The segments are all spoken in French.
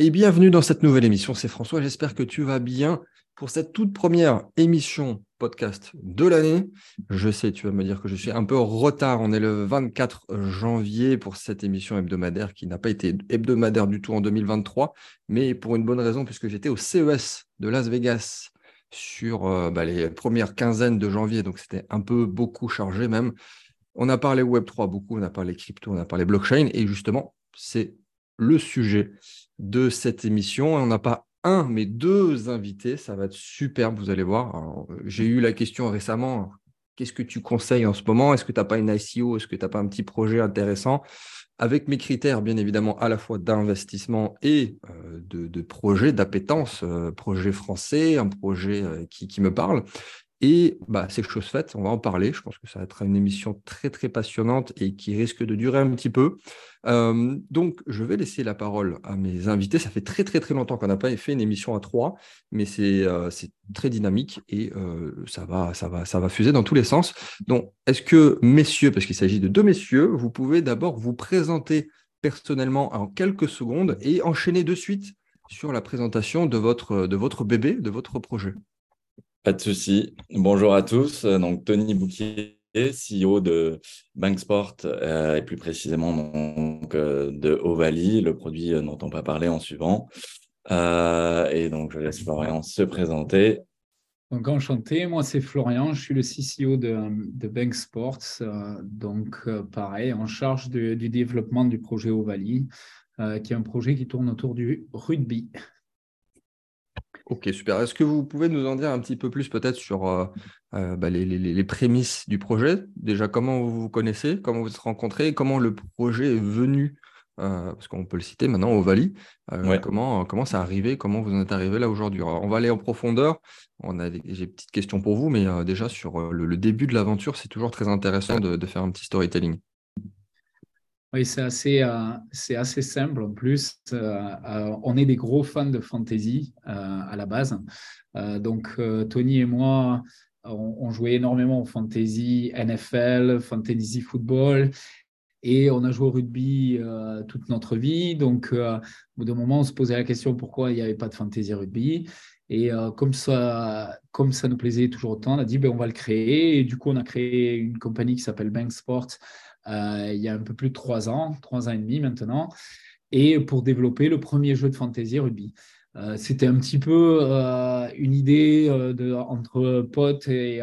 et bienvenue dans cette nouvelle émission. C'est François, j'espère que tu vas bien pour cette toute première émission podcast de l'année. Je sais, tu vas me dire que je suis un peu en retard. On est le 24 janvier pour cette émission hebdomadaire qui n'a pas été hebdomadaire du tout en 2023, mais pour une bonne raison, puisque j'étais au CES de Las Vegas sur euh, bah, les premières quinzaines de janvier, donc c'était un peu beaucoup chargé même. On a parlé Web3 beaucoup, on a parlé crypto, on a parlé blockchain, et justement, c'est le sujet de cette émission. On n'a pas un, mais deux invités. Ça va être superbe, vous allez voir. J'ai eu la question récemment. Qu'est-ce que tu conseilles en ce moment? Est-ce que tu n'as pas une ICO Est-ce que tu n'as pas un petit projet intéressant? Avec mes critères, bien évidemment, à la fois d'investissement et euh, de, projet, d'appétence, euh, projet français, un projet euh, qui, qui, me parle. Et bah, c'est chose faite, on va en parler. Je pense que ça va être une émission très très passionnante et qui risque de durer un petit peu. Donc, je vais laisser la parole à mes invités. Ça fait très très très longtemps qu'on n'a pas fait une émission à trois, mais c'est euh, très dynamique et euh, ça, va, ça, va, ça va fuser dans tous les sens. Donc, est-ce que, messieurs, parce qu'il s'agit de deux messieurs, vous pouvez d'abord vous présenter personnellement en quelques secondes et enchaîner de suite sur la présentation de votre, de votre bébé, de votre projet? Pas de souci. Bonjour à tous. Donc, Tony Bouquier, CEO de Banksport euh, et plus précisément donc, euh, de Ovalie, le produit dont on va parler en suivant. Euh, et donc, je laisse Florian se présenter. Donc, enchanté. Moi, c'est Florian. Je suis le CCO de, de Bank Sports. donc, pareil, en charge du développement du projet Ovalie, qui est un projet qui tourne autour du rugby. Ok, super. Est-ce que vous pouvez nous en dire un petit peu plus peut-être sur euh, euh, bah, les, prémices du projet? Déjà, comment vous vous connaissez, comment vous êtes rencontrés, comment le projet est venu, euh, parce qu'on peut le citer maintenant, au Vali. comment, comment ça arrivé, comment vous en êtes arrivé là aujourd'hui? On va aller en profondeur. On a j'ai des petites questions pour vous, mais déjà sur le, début de l'aventure, c'est toujours très intéressant de faire un petit storytelling. Oui, c'est assez, euh, assez simple en plus. Euh, euh, on est des gros fans de fantasy à la base. donc, Tony et moi, on, jouait énormément au fantasy NFL, fantasy football. Et on a joué au rugby toute notre vie. Donc, au bout d'un moment, on se posait la question pourquoi il n'y avait pas de fantasy rugby? Et comme, ça, comme ça nous plaisait toujours autant, on a dit ben, on va le créer. Et du coup, on a créé une compagnie qui s'appelle Bank Sports euh, il y a un peu plus de trois ans, trois ans et demi maintenant, et pour développer le premier jeu de fantasy rugby. Euh, c'était un petit peu euh, une idée de, entre potes et,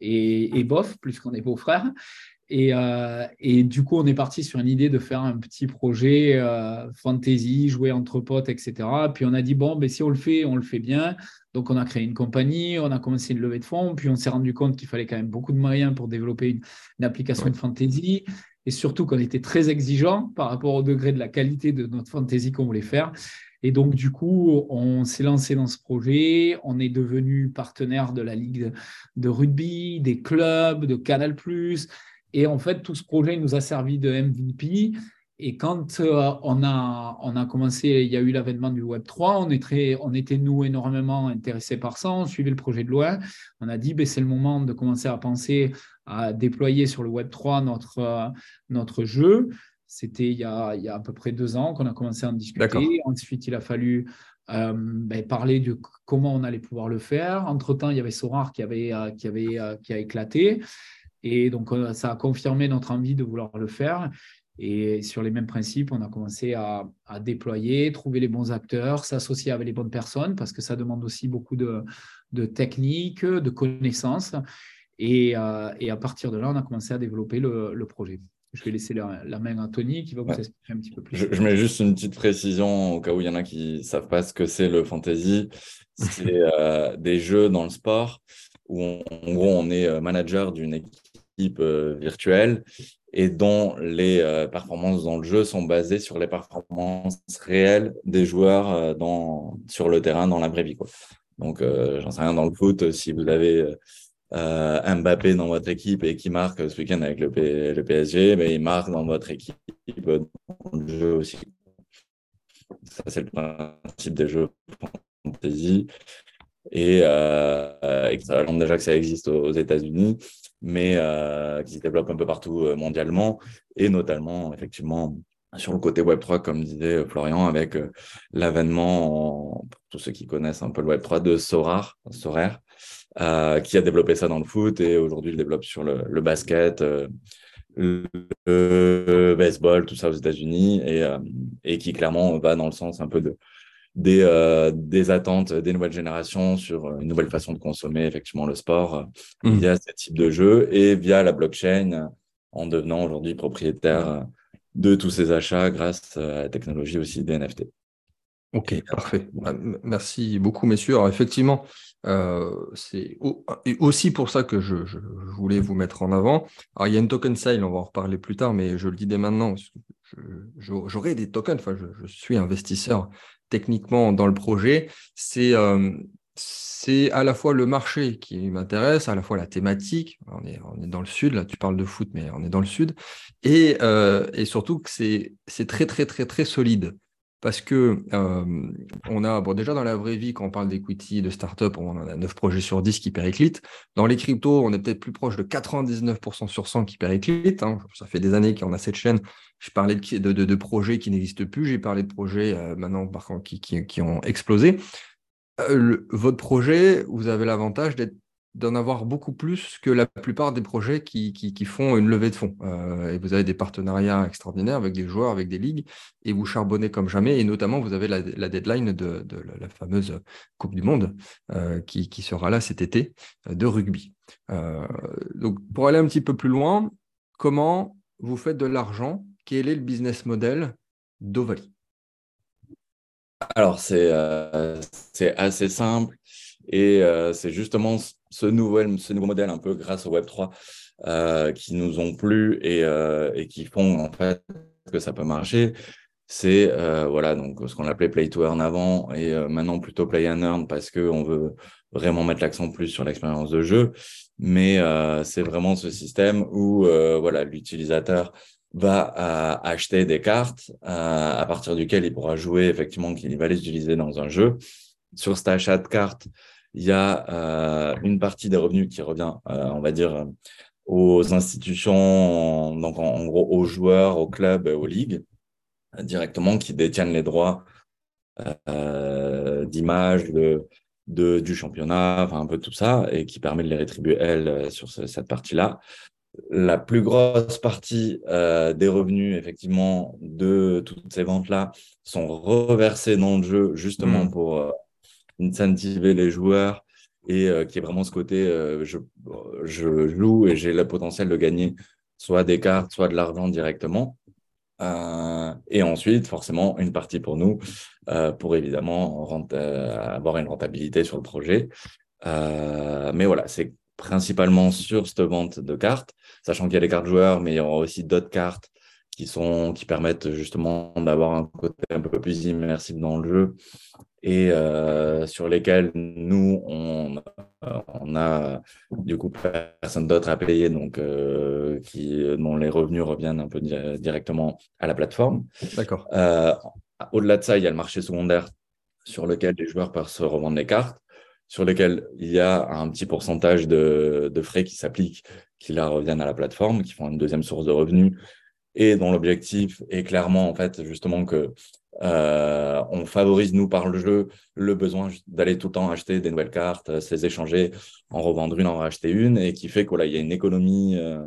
et, et bof, puisqu'on est beaux-frères. Et, et, du coup, on est parti sur une idée de faire un petit projet fantasy, jouer entre potes, etc. Puis on a dit, bon, ben, si on le fait, on le fait bien. Donc, on a créé une compagnie, on a commencé une levée de fonds, puis on s'est rendu compte qu'il fallait quand même beaucoup de moyens pour développer une, application de fantasy, et surtout qu'on était très exigeant par rapport au degré de la qualité de notre fantasy qu'on voulait faire. Et donc, du coup, on s'est lancé dans ce projet, on est devenu partenaire de la Ligue de rugby, des clubs, de Canal+, et en fait, tout ce projet nous a servi de MVP. Et quand euh, on, a, on a commencé, il y a eu l'avènement du Web3, on, est très, on était, nous, énormément intéressés par ça, on suivait le projet de loi. On a dit, ben, c'est le moment de commencer à penser à déployer sur le Web3 notre, euh, notre jeu. C'était il, y a, il y a à peu près deux ans qu'on a commencé à en discuter. Ensuite, il a fallu euh, ben, parler de comment on allait pouvoir le faire. Entre-temps, il y avait Sorar qui, avait, qui, avait, qui a éclaté. Et donc, ça a confirmé notre envie de vouloir le faire. Et sur les mêmes principes, on a commencé à, déployer, trouver les bons acteurs, s'associer avec les bonnes personnes, parce que ça demande aussi beaucoup de, de techniques, de connaissances. Et, euh, et, à partir de là, on a commencé à développer le, le projet. Je vais laisser la, main à Tony qui va vous expliquer un petit peu plus. Je, mets juste une petite précision au cas où il y en a qui ne savent pas ce que c'est le fantasy. C'est euh, des jeux dans le sport où en gros on est euh, manager d'une équipe virtuelle et dont les euh, performances dans le jeu sont basées sur les performances réelles des joueurs euh, dans, sur le terrain dans la vraie vie. Quoi. Donc, euh, j'en sais rien, dans le foot, si vous avez Mbappé dans votre équipe et qui marque ce week-end avec le, le PSG, mais il marque dans votre équipe dans le jeu aussi. Ça, c'est le principe des jeux fantasy. Et, et ça déjà que ça existe aux États-Unis mais euh, qui se développe un peu partout euh, mondialement, et notamment, effectivement, sur le côté Web3, comme disait Florian, avec l'avènement, pour tous ceux qui connaissent un peu le Web3, de Sorar, Sorare, qui a développé ça dans le foot et aujourd'hui il développe sur le, basket, le, baseball, tout ça aux États-Unis et, et qui clairement va dans le sens un peu de, des, euh, des attentes des nouvelles générations sur une nouvelle façon de consommer effectivement le sport euh, mmh. via ce type de jeu et via la blockchain en devenant aujourd'hui propriétaire de tous ces achats grâce à la technologie aussi des NFT. Ok, parfait. Bah, merci beaucoup, messieurs. Alors, effectivement, euh, c'est aussi pour ça que je, voulais vous mettre en avant. Alors, il y a une token sale, on va en reparler plus tard, mais je le dis dès maintenant. J'aurai des tokens, enfin, je, suis investisseur techniquement dans le projet. C'est euh, c'est à la fois le marché qui m'intéresse, à la fois la thématique. On est, on est dans le sud, là tu parles de foot, mais on est dans le sud. Et, euh, et surtout que c'est très, très, très, très solide parce que euh, on a, bon, déjà dans la vraie vie, quand on parle d'equity, de start-up, on a 9 projets sur 10 qui périclitent. Dans les cryptos, on est peut-être plus proche de 99% sur 100 qui périclitent. Hein. Ça fait des années qu'on a cette chaîne. Je parlais de, projets qui n'existent plus. J'ai parlé de projets euh, maintenant qui, ont explosé. Euh, votre projet, vous avez l'avantage d'être d'en avoir beaucoup plus que la plupart des projets qui, qui, font une levée de fonds. Euh, et vous avez des partenariats extraordinaires avec des joueurs, avec des ligues, et vous charbonnez comme jamais. Et notamment, vous avez la, deadline de, la fameuse Coupe du Monde euh, qui, qui, sera là cet été euh, de rugby. donc, pour aller un petit peu plus loin, comment vous faites de l'argent? Quel est le business model d'Ovalie Alors, c'est assez simple. Et c'est justement ce, nouvel, ce nouveau modèle un peu grâce au Web3 euh, qui nous ont plu et, euh, et, qui font en fait que ça peut marcher. C'est euh, voilà donc ce qu'on appelait play to earn avant et maintenant plutôt play and earn parce qu'on veut vraiment mettre l'accent plus sur l'expérience de jeu. Mais c'est vraiment ce système où voilà l'utilisateur va acheter des cartes à partir duquel il pourra jouer effectivement qu'il va les utiliser dans un jeu. Sur cet achat de cartes, il y a euh, une partie des revenus qui revient, euh, on va dire, aux institutions, donc en, gros aux joueurs, aux clubs, aux ligues, directement, qui détiennent les droits euh, d'image, de, de, du championnat, enfin un peu tout ça, et qui permet de les rétribuer, elles, sur cette partie-là. La plus grosse partie des revenus, effectivement, de toutes ces ventes-là sont reversés dans le jeu, justement mmh. pour incentiver les joueurs et euh, qui est vraiment ce côté euh, je, je joue et j'ai le potentiel de gagner soit des cartes, soit de l'argent directement. Euh, et ensuite, forcément, une partie pour nous, pour évidemment avoir une rentabilité sur le projet. mais voilà, c'est principalement sur cette vente de cartes, sachant qu'il y a les cartes joueurs, mais il y aura aussi d'autres cartes qui, sont, qui permettent justement d'avoir un côté un peu plus immersif dans le jeu et euh, sur lesquels nous, on, on, a du coup personne d'autre à payer, donc euh, qui, dont les revenus reviennent un peu directement à la plateforme. D'accord. Euh, au-delà de ça, il y a le marché secondaire sur lequel les joueurs peuvent se revendre les cartes, sur lequel il y a un petit pourcentage de, de frais qui s'appliquent, qui la reviennent à la plateforme, qui font une deuxième source de revenus et dont l'objectif est clairement en fait justement que euh, on favorise, nous, par le jeu, le besoin d'aller tout le temps acheter des nouvelles cartes, euh, ces échanger, en revendre une, en racheter une, et qui fait qu'il y a une économie euh,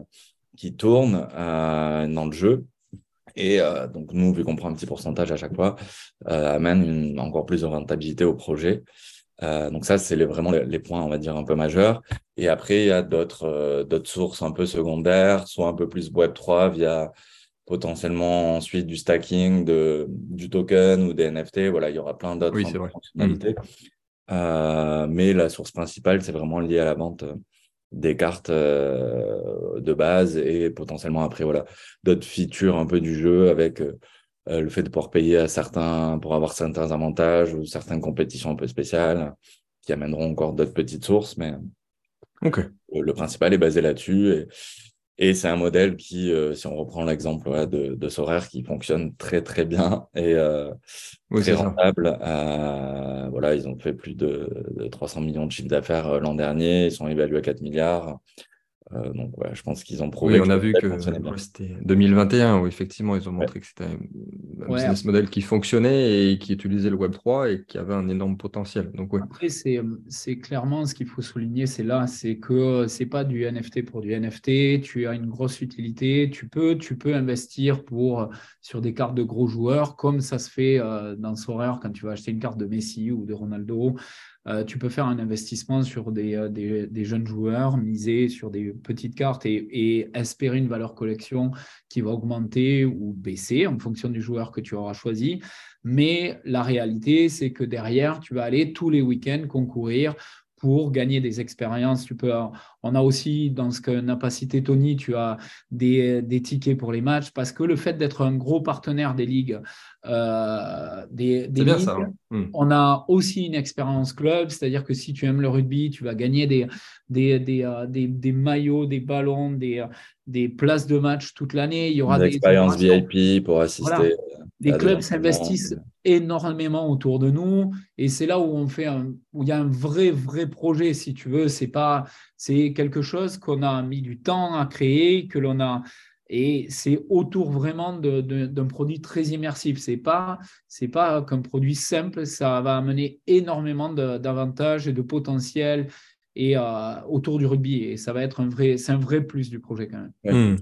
qui tourne dans le jeu. Et donc, nous, vu qu'on prend un petit pourcentage à chaque fois, amène encore plus de rentabilité au projet. donc ça, c'est vraiment les, points, on va dire, un peu majeurs. Et après, il y a d'autres d'autres sources un peu secondaires, soit un peu plus Web3 via potentiellement ensuite du stacking, de, du token ou des NFT. Voilà, il y aura plein d'autres fonctionnalités. Mmh. Euh, mais la source principale, c'est vraiment lié à la vente euh, des cartes euh, de base et potentiellement après voilà d'autres features un peu du jeu avec le fait de pouvoir payer à certains pour avoir certains avantages ou certaines compétitions un peu spéciales qui amèneront encore d'autres petites sources mais le principal est basé là-dessus et, et c'est un modèle qui, euh, si on reprend l'exemple de, de Sorare, qui fonctionne très très bien et euh, très rentable. Euh, voilà, ils ont fait plus de, 300 millions de chiffres d'affaires l'an dernier, ils sont évalués à 4 milliards. Euh, donc, ouais, je pense qu'ils ont prouvé. Oui, on a vu que c'était 2021 où effectivement ils ont montré que c'était un business model qui fonctionnait et qui utilisait le Web 3 et qui avait un énorme potentiel. Donc, ouais. Après, c'est clairement ce qu'il faut souligner, c'est là, c'est que c'est pas du NFT pour du NFT. Tu as une grosse utilité. Tu peux, tu peux investir pour sur des cartes de gros joueurs, comme ça se fait euh, dans Sorare quand tu vas acheter une carte de Messi ou de Ronaldo. Euh, tu peux faire un investissement sur euh, des, des, jeunes joueurs, miser sur des petites cartes et, espérer une valeur collection qui va augmenter ou baisser en fonction du joueur que tu auras choisi. Mais la réalité, c'est que derrière, tu vas aller tous les week-ends concourir pour gagner des expériences. Tu peux, on a aussi, dans ce que n'a pas cité Tony, tu as des, des, tickets pour les matchs parce que le fait d'être un gros partenaire des ligues, euh, des, des ligues hein. hmm. on a aussi une expérience club, c'est-à-dire que si tu aimes le rugby, tu vas gagner des, des, des, euh, des maillots, des ballons, des, des places de match toute l'année. Il y aura des expériences VIP pour assister. Les clubs s'investissent énormément autour de nous et c'est là où on fait où il y a un vrai vrai projet si tu veux c'est pas c'est quelque chose qu'on a mis du temps à créer que l'on a et c'est autour vraiment d'un produit très immersif c'est pas c'est pas qu'un produit simple ça va amener énormément d'avantages et de potentiel et euh, autour du rugby. Et ça va être un vrai, c'est un vrai plus du projet quand même. Hmm.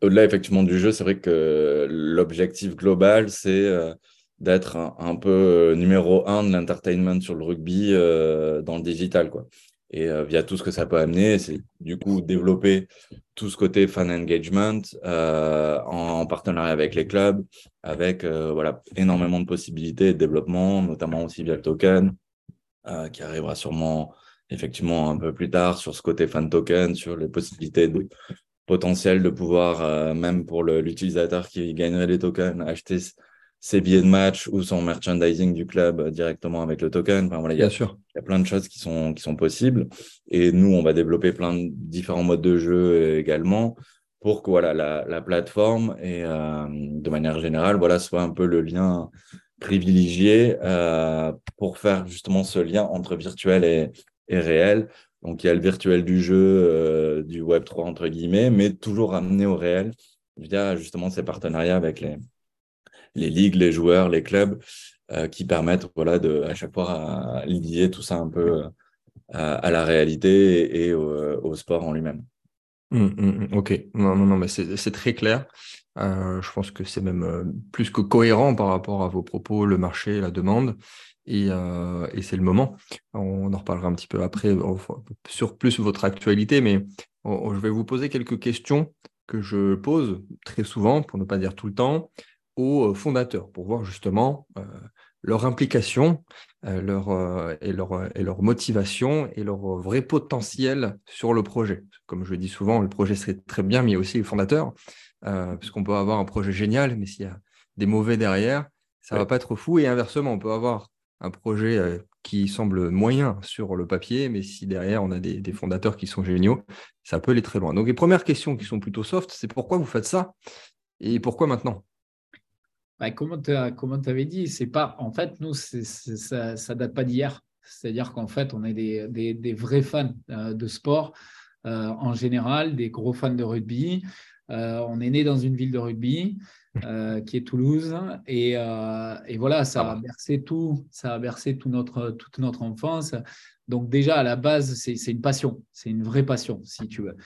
Au-delà, effectivement du jeu, c'est vrai que l'objectif global, c'est euh, d'être un, peu euh, numéro un de l'entertainment sur le rugby dans le digital, quoi. Et via tout ce que ça peut amener, c'est du coup développer tout ce côté fan engagement en, partenariat avec les clubs, avec voilà énormément de possibilités de développement, notamment aussi via le token, qui arrivera sûrement effectivement un peu plus tard sur ce côté fan token, sur les possibilités de, potentielles de pouvoir, euh, même pour l'utilisateur qui gagnerait les tokens, acheter ses billets de match ou son merchandising du club euh, directement avec le token. Enfin, voilà, il y, a, sûr. il y a plein de choses qui sont, qui sont possibles. Et nous, on va développer plein de différents modes de jeu également pour que voilà, la, la plateforme et euh, de manière générale voilà, soit un peu le lien privilégié pour faire justement ce lien entre virtuel et, réel. Donc, il y a le virtuel du jeu, euh, du Web3, entre guillemets, mais toujours amené au réel via justement ces partenariats avec les, les ligues, les joueurs, les clubs, euh, qui permettent voilà, de, à chaque fois lier tout ça un peu euh, à, la réalité et, au, sport en lui-même. Hum, hum, hum. ok, non, non, mais c'est très clair. je pense que c'est même plus que cohérent par rapport à vos propos, le marché, la demande. Euh, et, c'est le moment. On en reparlera un petit peu après sur plus votre actualité, mais je vais vous poser quelques questions que je pose très souvent, pour ne pas dire tout le temps, aux euh, fondateurs, pour voir justement euh, leur implication leur, et, leur, et leur motivation et leur vrai potentiel sur le projet. Comme je dis souvent, le projet serait très bien, mais il y a aussi les fondateurs, puisqu'on peut avoir un projet génial, mais s'il y a des mauvais derrière, ça ne va pas être fou. Et inversement, on peut avoir un projet euh, qui semble moyen sur le papier, mais si derrière on a des, fondateurs qui sont géniaux, ça peut aller très loin. Donc les premières questions qui sont plutôt soft, c'est pourquoi vous faites ça et pourquoi maintenant? Bah, Comme tu avais dit, c'est pas en fait nous ça, ne date pas d'hier. C'est-à-dire qu'en fait on est des, vrais fans euh, de sport euh, en général, des gros fans de rugby. on est né dans une ville de rugby. Euh, qui est Toulouse. Et, euh, et, voilà, ça a bercé tout, ça a bercé tout notre, toute notre enfance. Donc déjà, à la base, c'est une passion, c'est une vraie passion, si tu veux.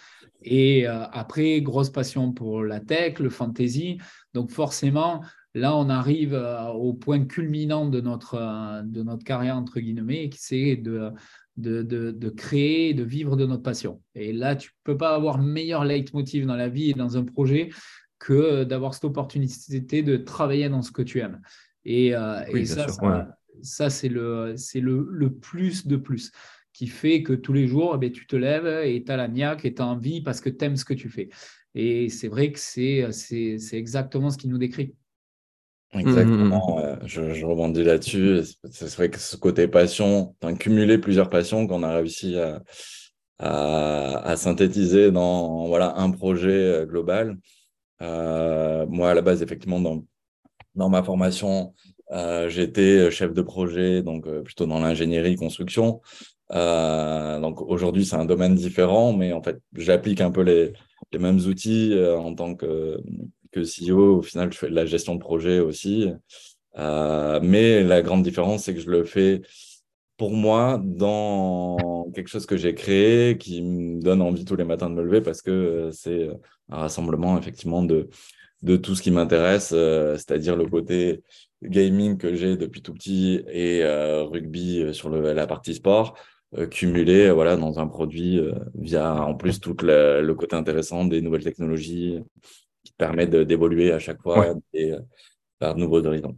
Et euh, après, grosse passion pour la tech, le fantasy. Donc forcément, là, on arrive au point culminant de notre, de notre carrière, entre guillemets, qui c'est de, de, de, de, créer, de vivre de notre passion. Et là, tu ne peux pas avoir meilleur leitmotiv dans la vie et dans un projet que d'avoir cette opportunité de travailler dans ce que tu aimes. Et, euh, ça, ça, c'est le, le, le, plus de plus qui fait que tous les jours, eh tu te lèves et tu as la niaque et tu as envie parce que tu aimes ce que tu fais. Et c'est vrai que c'est, c'est, exactement ce qui nous décrit. Exactement, mmh. je, rebondis là-dessus. C'est vrai que ce côté passion, as cumulé plusieurs passions qu'on a réussi à, à, à, synthétiser dans voilà, un projet euh, global. Euh, moi, à la base, effectivement, dans, dans ma formation, euh, j'étais chef de projet, donc euh, plutôt dans l'ingénierie construction. donc aujourd'hui, c'est un domaine différent, mais en fait, j'applique un peu les, les mêmes outils en tant que, que CEO. Au final, je fais de la gestion de projet aussi. mais la grande différence, c'est que je le fais pour moi dans quelque chose que j'ai créé qui me donne envie tous les matins de me lever parce que c'est un rassemblement effectivement de, de tout ce qui m'intéresse, c'est-à-dire le côté gaming que j'ai depuis tout petit et euh, rugby euh, sur la partie sport, euh, cumulé voilà, dans un produit via en plus tout le, côté intéressant des nouvelles technologies qui permettent d'évoluer à chaque fois et par de nouveaux horizons.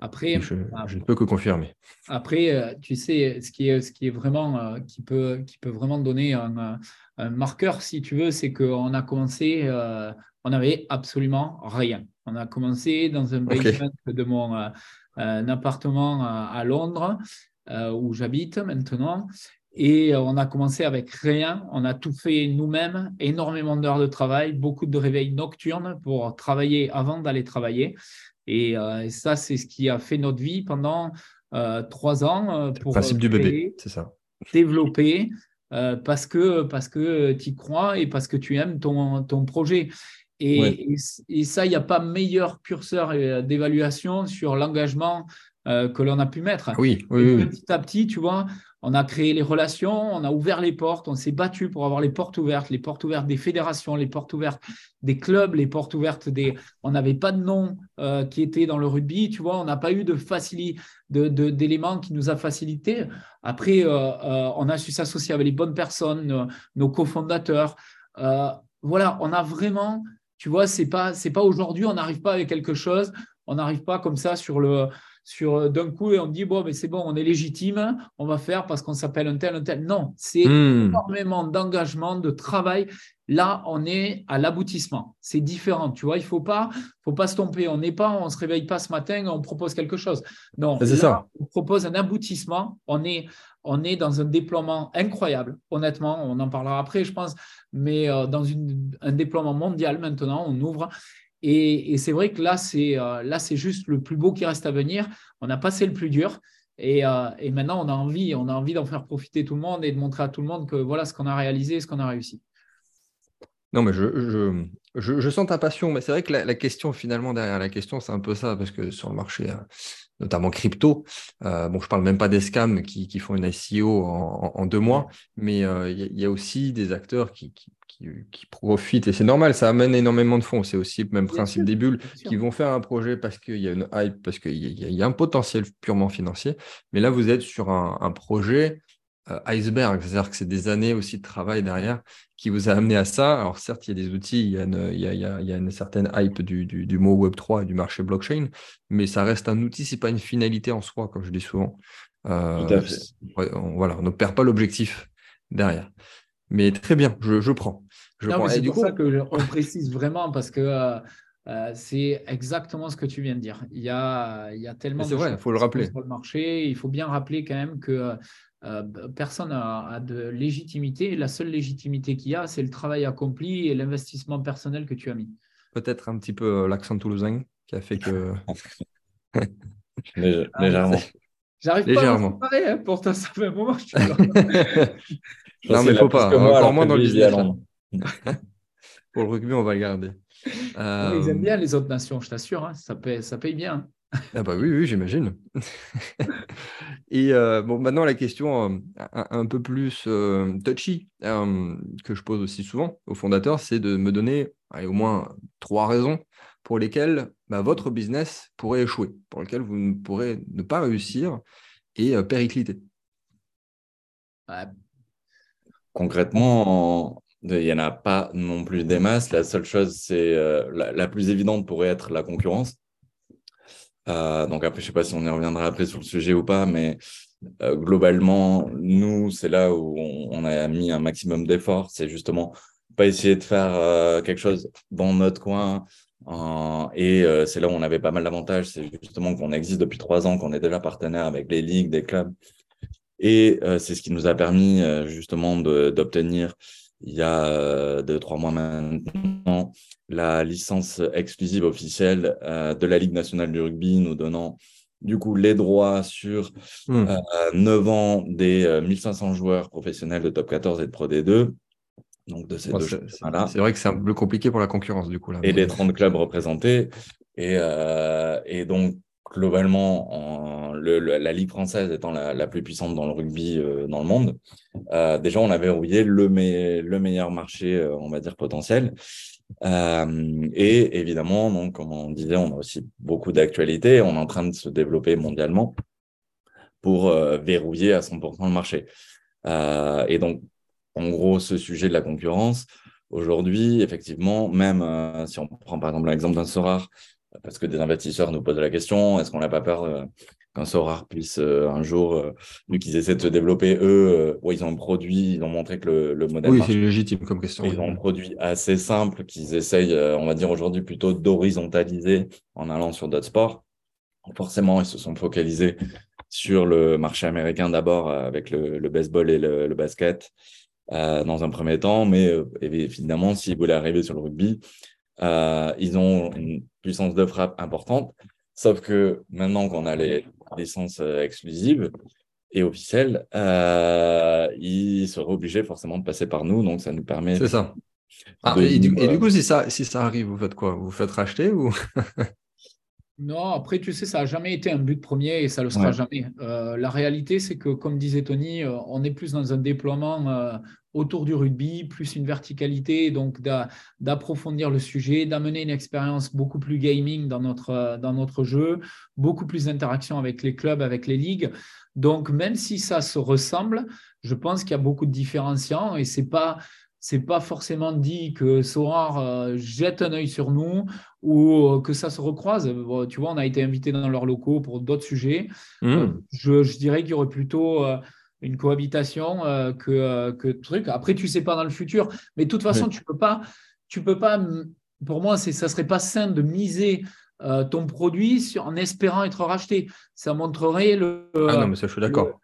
Après, je, ne peux que confirmer. Après, tu sais, ce qui est, ce qui est vraiment, qui peut, qui peut vraiment donner un, un marqueur, si tu veux, c'est qu'on a commencé, on n'avait absolument rien. On a commencé dans un basement de mon euh, appartement à, Londres, euh, où j'habite maintenant. Et on a commencé avec rien. On a tout fait nous-mêmes, énormément d'heures de travail, beaucoup de réveils nocturnes pour travailler avant d'aller travailler. Et, euh, ça, c'est ce qui a fait notre vie pendant trois ans. Pour le principe du bébé, c'est ça. Développer. parce que, parce que tu y crois et parce que tu aimes ton, ton projet. Et, ça, il n'y a pas meilleur curseur euh, d'évaluation sur l'engagement euh, que l'on a pu mettre. Oui, oui, Petit à petit, tu vois, on a créé les relations, on a ouvert les portes, on s'est battu pour avoir les portes ouvertes, les portes ouvertes des fédérations, les portes ouvertes des clubs, les portes ouvertes des. On n'avait pas de nom euh, qui était dans le rugby, tu vois, on n'a pas eu de facilité d'éléments qui nous a facilité. Après, on a su s'associer avec les bonnes personnes, nos cofondateurs. voilà, on a vraiment tu vois, c'est pas c'est pas aujourd'hui, on n'arrive pas avec quelque chose, on n'arrive pas comme ça sur le sur d'un coup et on dit bon mais c'est bon, on est légitime, on va faire parce qu'on s'appelle un tel un tel. Non, c'est hmm. énormément d'engagement, de travail. Là, on est à l'aboutissement. C'est différent, tu vois. Il faut pas, faut pas se tromper. On n'est pas, on se réveille pas ce matin, on propose quelque chose. Non, c'est ça. On propose un aboutissement. On est, on est dans un déploiement incroyable. Honnêtement, on en parlera après, je pense, mais euh, dans un déploiement mondial maintenant, on ouvre. Et, c'est vrai que là, c'est euh, là, juste le plus beau qui reste à venir. On a passé le plus dur. Et, euh, et maintenant, on a envie, on a envie d'en faire profiter tout le monde et de montrer à tout le monde que voilà ce qu'on a réalisé, ce qu'on a réussi. Non, mais je, je, je, sens ta passion, mais c'est vrai que la, question finalement derrière la question, c'est un peu ça, parce que sur le marché, euh, notamment crypto, euh, bon, je parle même pas des scams qui, qui font une SEO en, deux mois, mais euh, il y, a aussi des acteurs qui, qui, qui, profitent, et c'est normal, ça amène énormément de fonds. C'est aussi le même principe des bulles, qui vont faire un projet parce qu'il y a une hype, parce qu'il y, a un potentiel purement financier, mais là, vous êtes sur un, un projet iceberg, c'est-à-dire que c'est des années aussi de travail derrière qui vous a amené à ça. Alors certes, il y a des outils, il y a une, il y a, il y a une certaine hype du, du, mot Web3 et du marché blockchain, mais ça reste un outil, c'est pas une finalité en soi, comme je dis souvent. Euh, on, voilà, on ne perd pas l'objectif derrière. Mais très bien, je, je prends. Je C'est pour ça qu'on précise vraiment parce que euh, c'est exactement ce que tu viens de dire. Il y a, il y a tellement de vrai, faut le rappeler. sur le marché. Il faut bien rappeler quand même que euh, personne n'a de légitimité. La seule légitimité qu'il y a, c'est le travail accompli et l'investissement personnel que tu as mis. Peut-être un petit peu euh, l'accent toulousain qui a fait que. Ah, légèrement. J'arrive pas à me séparer, hein, pourtant ça fait un moment que je suis là. non, mais il ne faut pas. Encore moins dans le business. Pour le rugby, on va le garder. Ils aiment bien les autres nations, je t'assure. Hein. Ça, paye, ça paye bien. Ah bah oui, oui, j'imagine. Et euh, bon, maintenant la question euh, un, peu plus euh, touchy que je pose aussi souvent aux fondateurs, c'est de me donner au moins trois raisons pour lesquelles bah, votre business pourrait échouer, pour lesquelles vous ne pourrez ne pas réussir et péricliter. Concrètement, il n'y en a pas non plus des masses. La seule chose, c'est la plus évidente pourrait être la concurrence. Euh, donc après, je sais pas si on y reviendra après sur le sujet ou pas, mais euh, globalement, nous, c'est là où on, a mis un maximum d'efforts. C'est justement pas essayer de faire euh, quelque chose dans notre coin. et c'est là où on avait pas mal d'avantages. C'est justement qu'on existe depuis trois ans, qu'on est déjà partenaire avec les ligues, des clubs. Et c'est ce qui nous a permis justement d'obtenir il y a deux, trois mois maintenant la licence exclusive officielle euh, de la Ligue nationale du rugby, nous donnant du coup les droits sur 9 hmm. ans des 1500 joueurs professionnels de top 14 et de Pro D2. Donc de ces deux C'est vrai que c'est un peu compliqué pour la concurrence du coup. Là. Et les 30 clubs représentés. Et, et donc globalement, en, la Ligue française étant la, plus puissante dans le rugby euh, dans le monde, euh, déjà, on a verrouillé le, le meilleur marché, euh, on va dire, potentiel. et évidemment, donc, comme on disait, on a aussi beaucoup d'actualités. On est en train de se développer mondialement pour verrouiller à 100% le marché. et donc, en gros, ce sujet de la concurrence, aujourd'hui, effectivement, même si on prend par exemple l'exemple d'un Sorar, parce que des investisseurs nous posent la question, est-ce qu'on n'a pas peur euh, qu'un Sorar puisse euh, un jour, euh, vu qu'ils essaient de se développer, eux, ils ont un produit, ils ont montré que le, modèle. Oui, c'est légitime comme question. Ils ont un produit assez simple qu'ils essayent, on va dire aujourd'hui, plutôt d'horizontaliser en allant sur d'autres sports. Forcément, ils se sont focalisés sur le marché américain d'abord avec le, baseball et le, basket dans un premier temps, mais évidemment, s'ils voulaient arriver sur le rugby, ils ont une puissance de frappe importante. Sauf que maintenant qu'on a les licences euh, exclusives et officielles, euh, ils seraient obligés forcément de passer par nous. Donc, ça nous permet. C'est ça. Ah, et, du, coup, si ça, si ça arrive, vous faites quoi? Vous faites racheter ou? Non, après, tu sais, ça n'a jamais été un but premier et ça ne le sera jamais. Euh, la réalité, c'est que, comme disait Tony, on est plus dans un déploiement autour du rugby, plus une verticalité, donc d'approfondir le sujet, d'amener une expérience beaucoup plus gaming dans notre, dans notre jeu, beaucoup plus d'interaction avec les clubs, avec les ligues. Donc, même si ça se ressemble, je pense qu'il y a beaucoup de différenciants et c'est pas c'est pas forcément dit que Sorar euh, jette un œil sur nous ou euh, que ça se recroise. tu vois, on a été invité dans leurs locaux pour d'autres sujets. Mmh. Euh, je, je, dirais qu'il y aurait plutôt une cohabitation que, que truc. Après, tu sais pas dans le futur, mais de toute façon, tu peux pas, tu peux pas. Pour moi, c'est, ça serait pas sain de miser euh, ton produit sur, en espérant être racheté. Ça montrerait le. ah non, mais ça, je suis d'accord.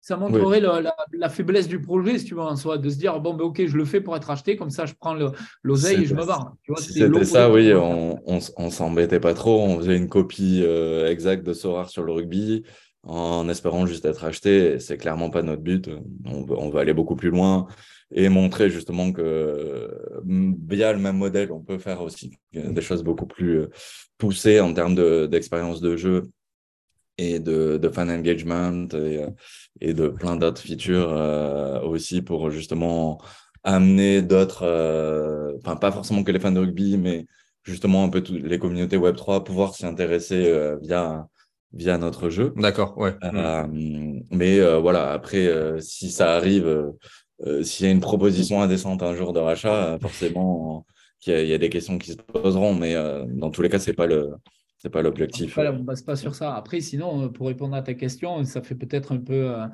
Ça montrerait la, faiblesse du projet, si tu veux, en soi, de se dire bon, ben, ok, je le fais pour être acheté, comme ça, je prends l'oseille et je me barre. si c'était ça, oui, on, on, s'embêtait pas trop. On faisait une copie exacte de Sorar sur le rugby en espérant juste être acheté. C'est clairement pas notre but. On veut, on aller beaucoup plus loin et montrer justement que via le même modèle, on peut faire aussi des choses beaucoup plus euh, poussées en termes d'expérience de, jeu et de, de fan engagement et, et de plein d'autres features euh, aussi pour justement amener d'autres, euh, enfin pas forcément que les fans de rugby, mais justement un peu toutes les communautés Web3 à pouvoir s'y intéresser via via notre jeu. D'accord, ouais. Euh, mais euh, voilà, après, euh, si ça arrive, s'il y a une proposition indécente un jour de rachat, forcément, il y, a des questions qui se poseront, mais dans tous les cas, c'est pas le. C'est pas l'objectif. On ne passe pas sur ça. Après, sinon, pour répondre à ta question, ça fait peut-être un peu, un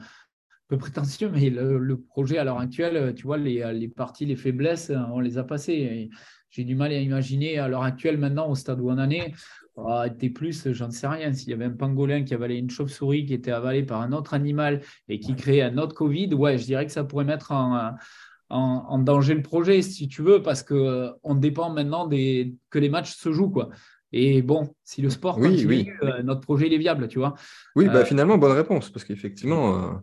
peu prétentieux, mais le, projet à l'heure actuelle, tu vois, les, les, parties, les faiblesses, on les a passées. J'ai du mal à imaginer à l'heure actuelle, maintenant, au stade où on en est, ah, plus, j'en sais rien. S'il y avait un pangolin qui avalait une chauve-souris qui était avalée par un autre animal et qui créait un autre Covid, ouais, je dirais que ça pourrait mettre en, en, danger le projet, si tu veux, parce qu'on euh, dépend maintenant des, que les matchs se jouent. Quoi. Et bon, si le sport continue, euh, notre projet il est viable, tu vois. Oui, bah, euh, finalement, bonne réponse, parce qu'effectivement,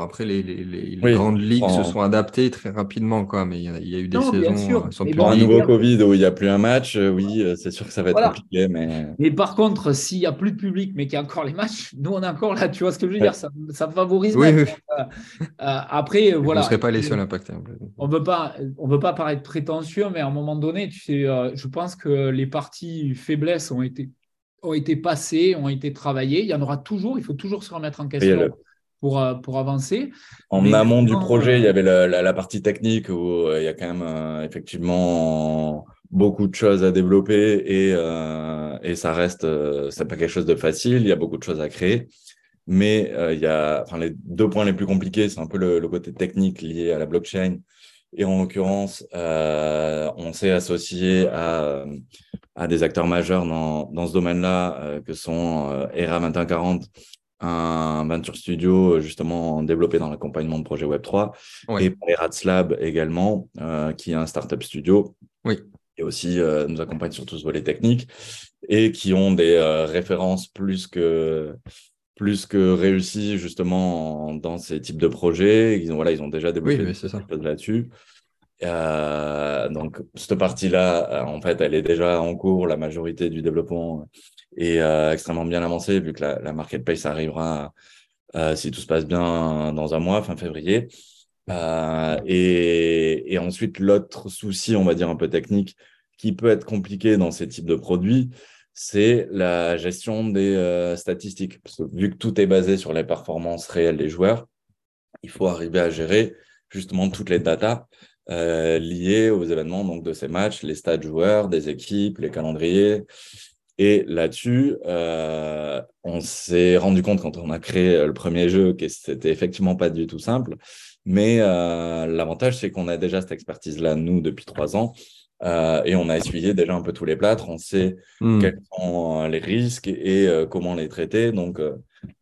après, les, les, grandes ligues se sont adaptées très rapidement, quoi, mais il y, a, eu des saisons sans public. un nouveau Covid où il n'y a plus un match, euh, oui, euh, c'est sûr que ça va être compliqué. Mais... mais par contre, s'il n'y a plus de public, mais qu'il y a encore les matchs, nous, on est encore là, tu vois ce que je veux dire? Ça, ça, favorise. Oui, oui. Euh, après, voilà. Vous ne serez pas les seuls impactés. On ne veut pas, on veut pas paraître prétentieux, mais à un moment donné, tu sais, je pense que les parties faiblesses ont été, ont été passées, ont été travaillées. Il y en aura toujours, il faut toujours se remettre en question pour, euh, pour avancer. En amont du projet, il y euh, avait la, partie technique où euh, il y a quand même effectivement beaucoup de choses à développer et, et ça reste, c'est pas quelque chose de facile, il y a beaucoup de choses à créer. Mais il y a, enfin, les deux points les plus compliqués, c'est un peu le, côté technique lié à la blockchain. Et en l'occurrence, on s'est associé à, à des acteurs majeurs dans, dans ce domaine-là, que sont ERA 2140 un Venture Studio justement développé dans l'accompagnement de projet Web3 et Pirates Lab également, euh, qui est un startup studio. Oui. Et aussi euh, nous accompagne sur tout ce volet technique. et qui ont des références plus que plus que réussies justement dans ces types de projets. Ils ont, voilà, ils ont déjà développé des choses là-dessus. donc, cette partie-là, en fait, elle est déjà en cours. La majorité du développement est extrêmement bien avancée, vu que la, la marketplace arrivera, si tout se passe bien, dans un mois, fin février. Euh, et, ensuite, l'autre souci, on va dire un peu technique, qui peut être compliqué dans ces types de produits, c'est la gestion des euh, statistiques. Parce que vu que tout est basé sur les performances réelles des joueurs, il faut arriver à gérer justement toutes les datas euh, liées aux événements donc, de ces matchs, les stats joueurs, des équipes, les calendriers. Et là-dessus, on s'est rendu compte quand on a créé le premier jeu que c'était effectivement pas du tout simple. Mais euh, l'avantage, c'est qu'on a déjà cette expertise-là, nous, depuis trois ans. Euh, et on a essuyé déjà un peu tous les plâtres. On sait hmm. quels sont euh, les risques et, comment les traiter. Donc,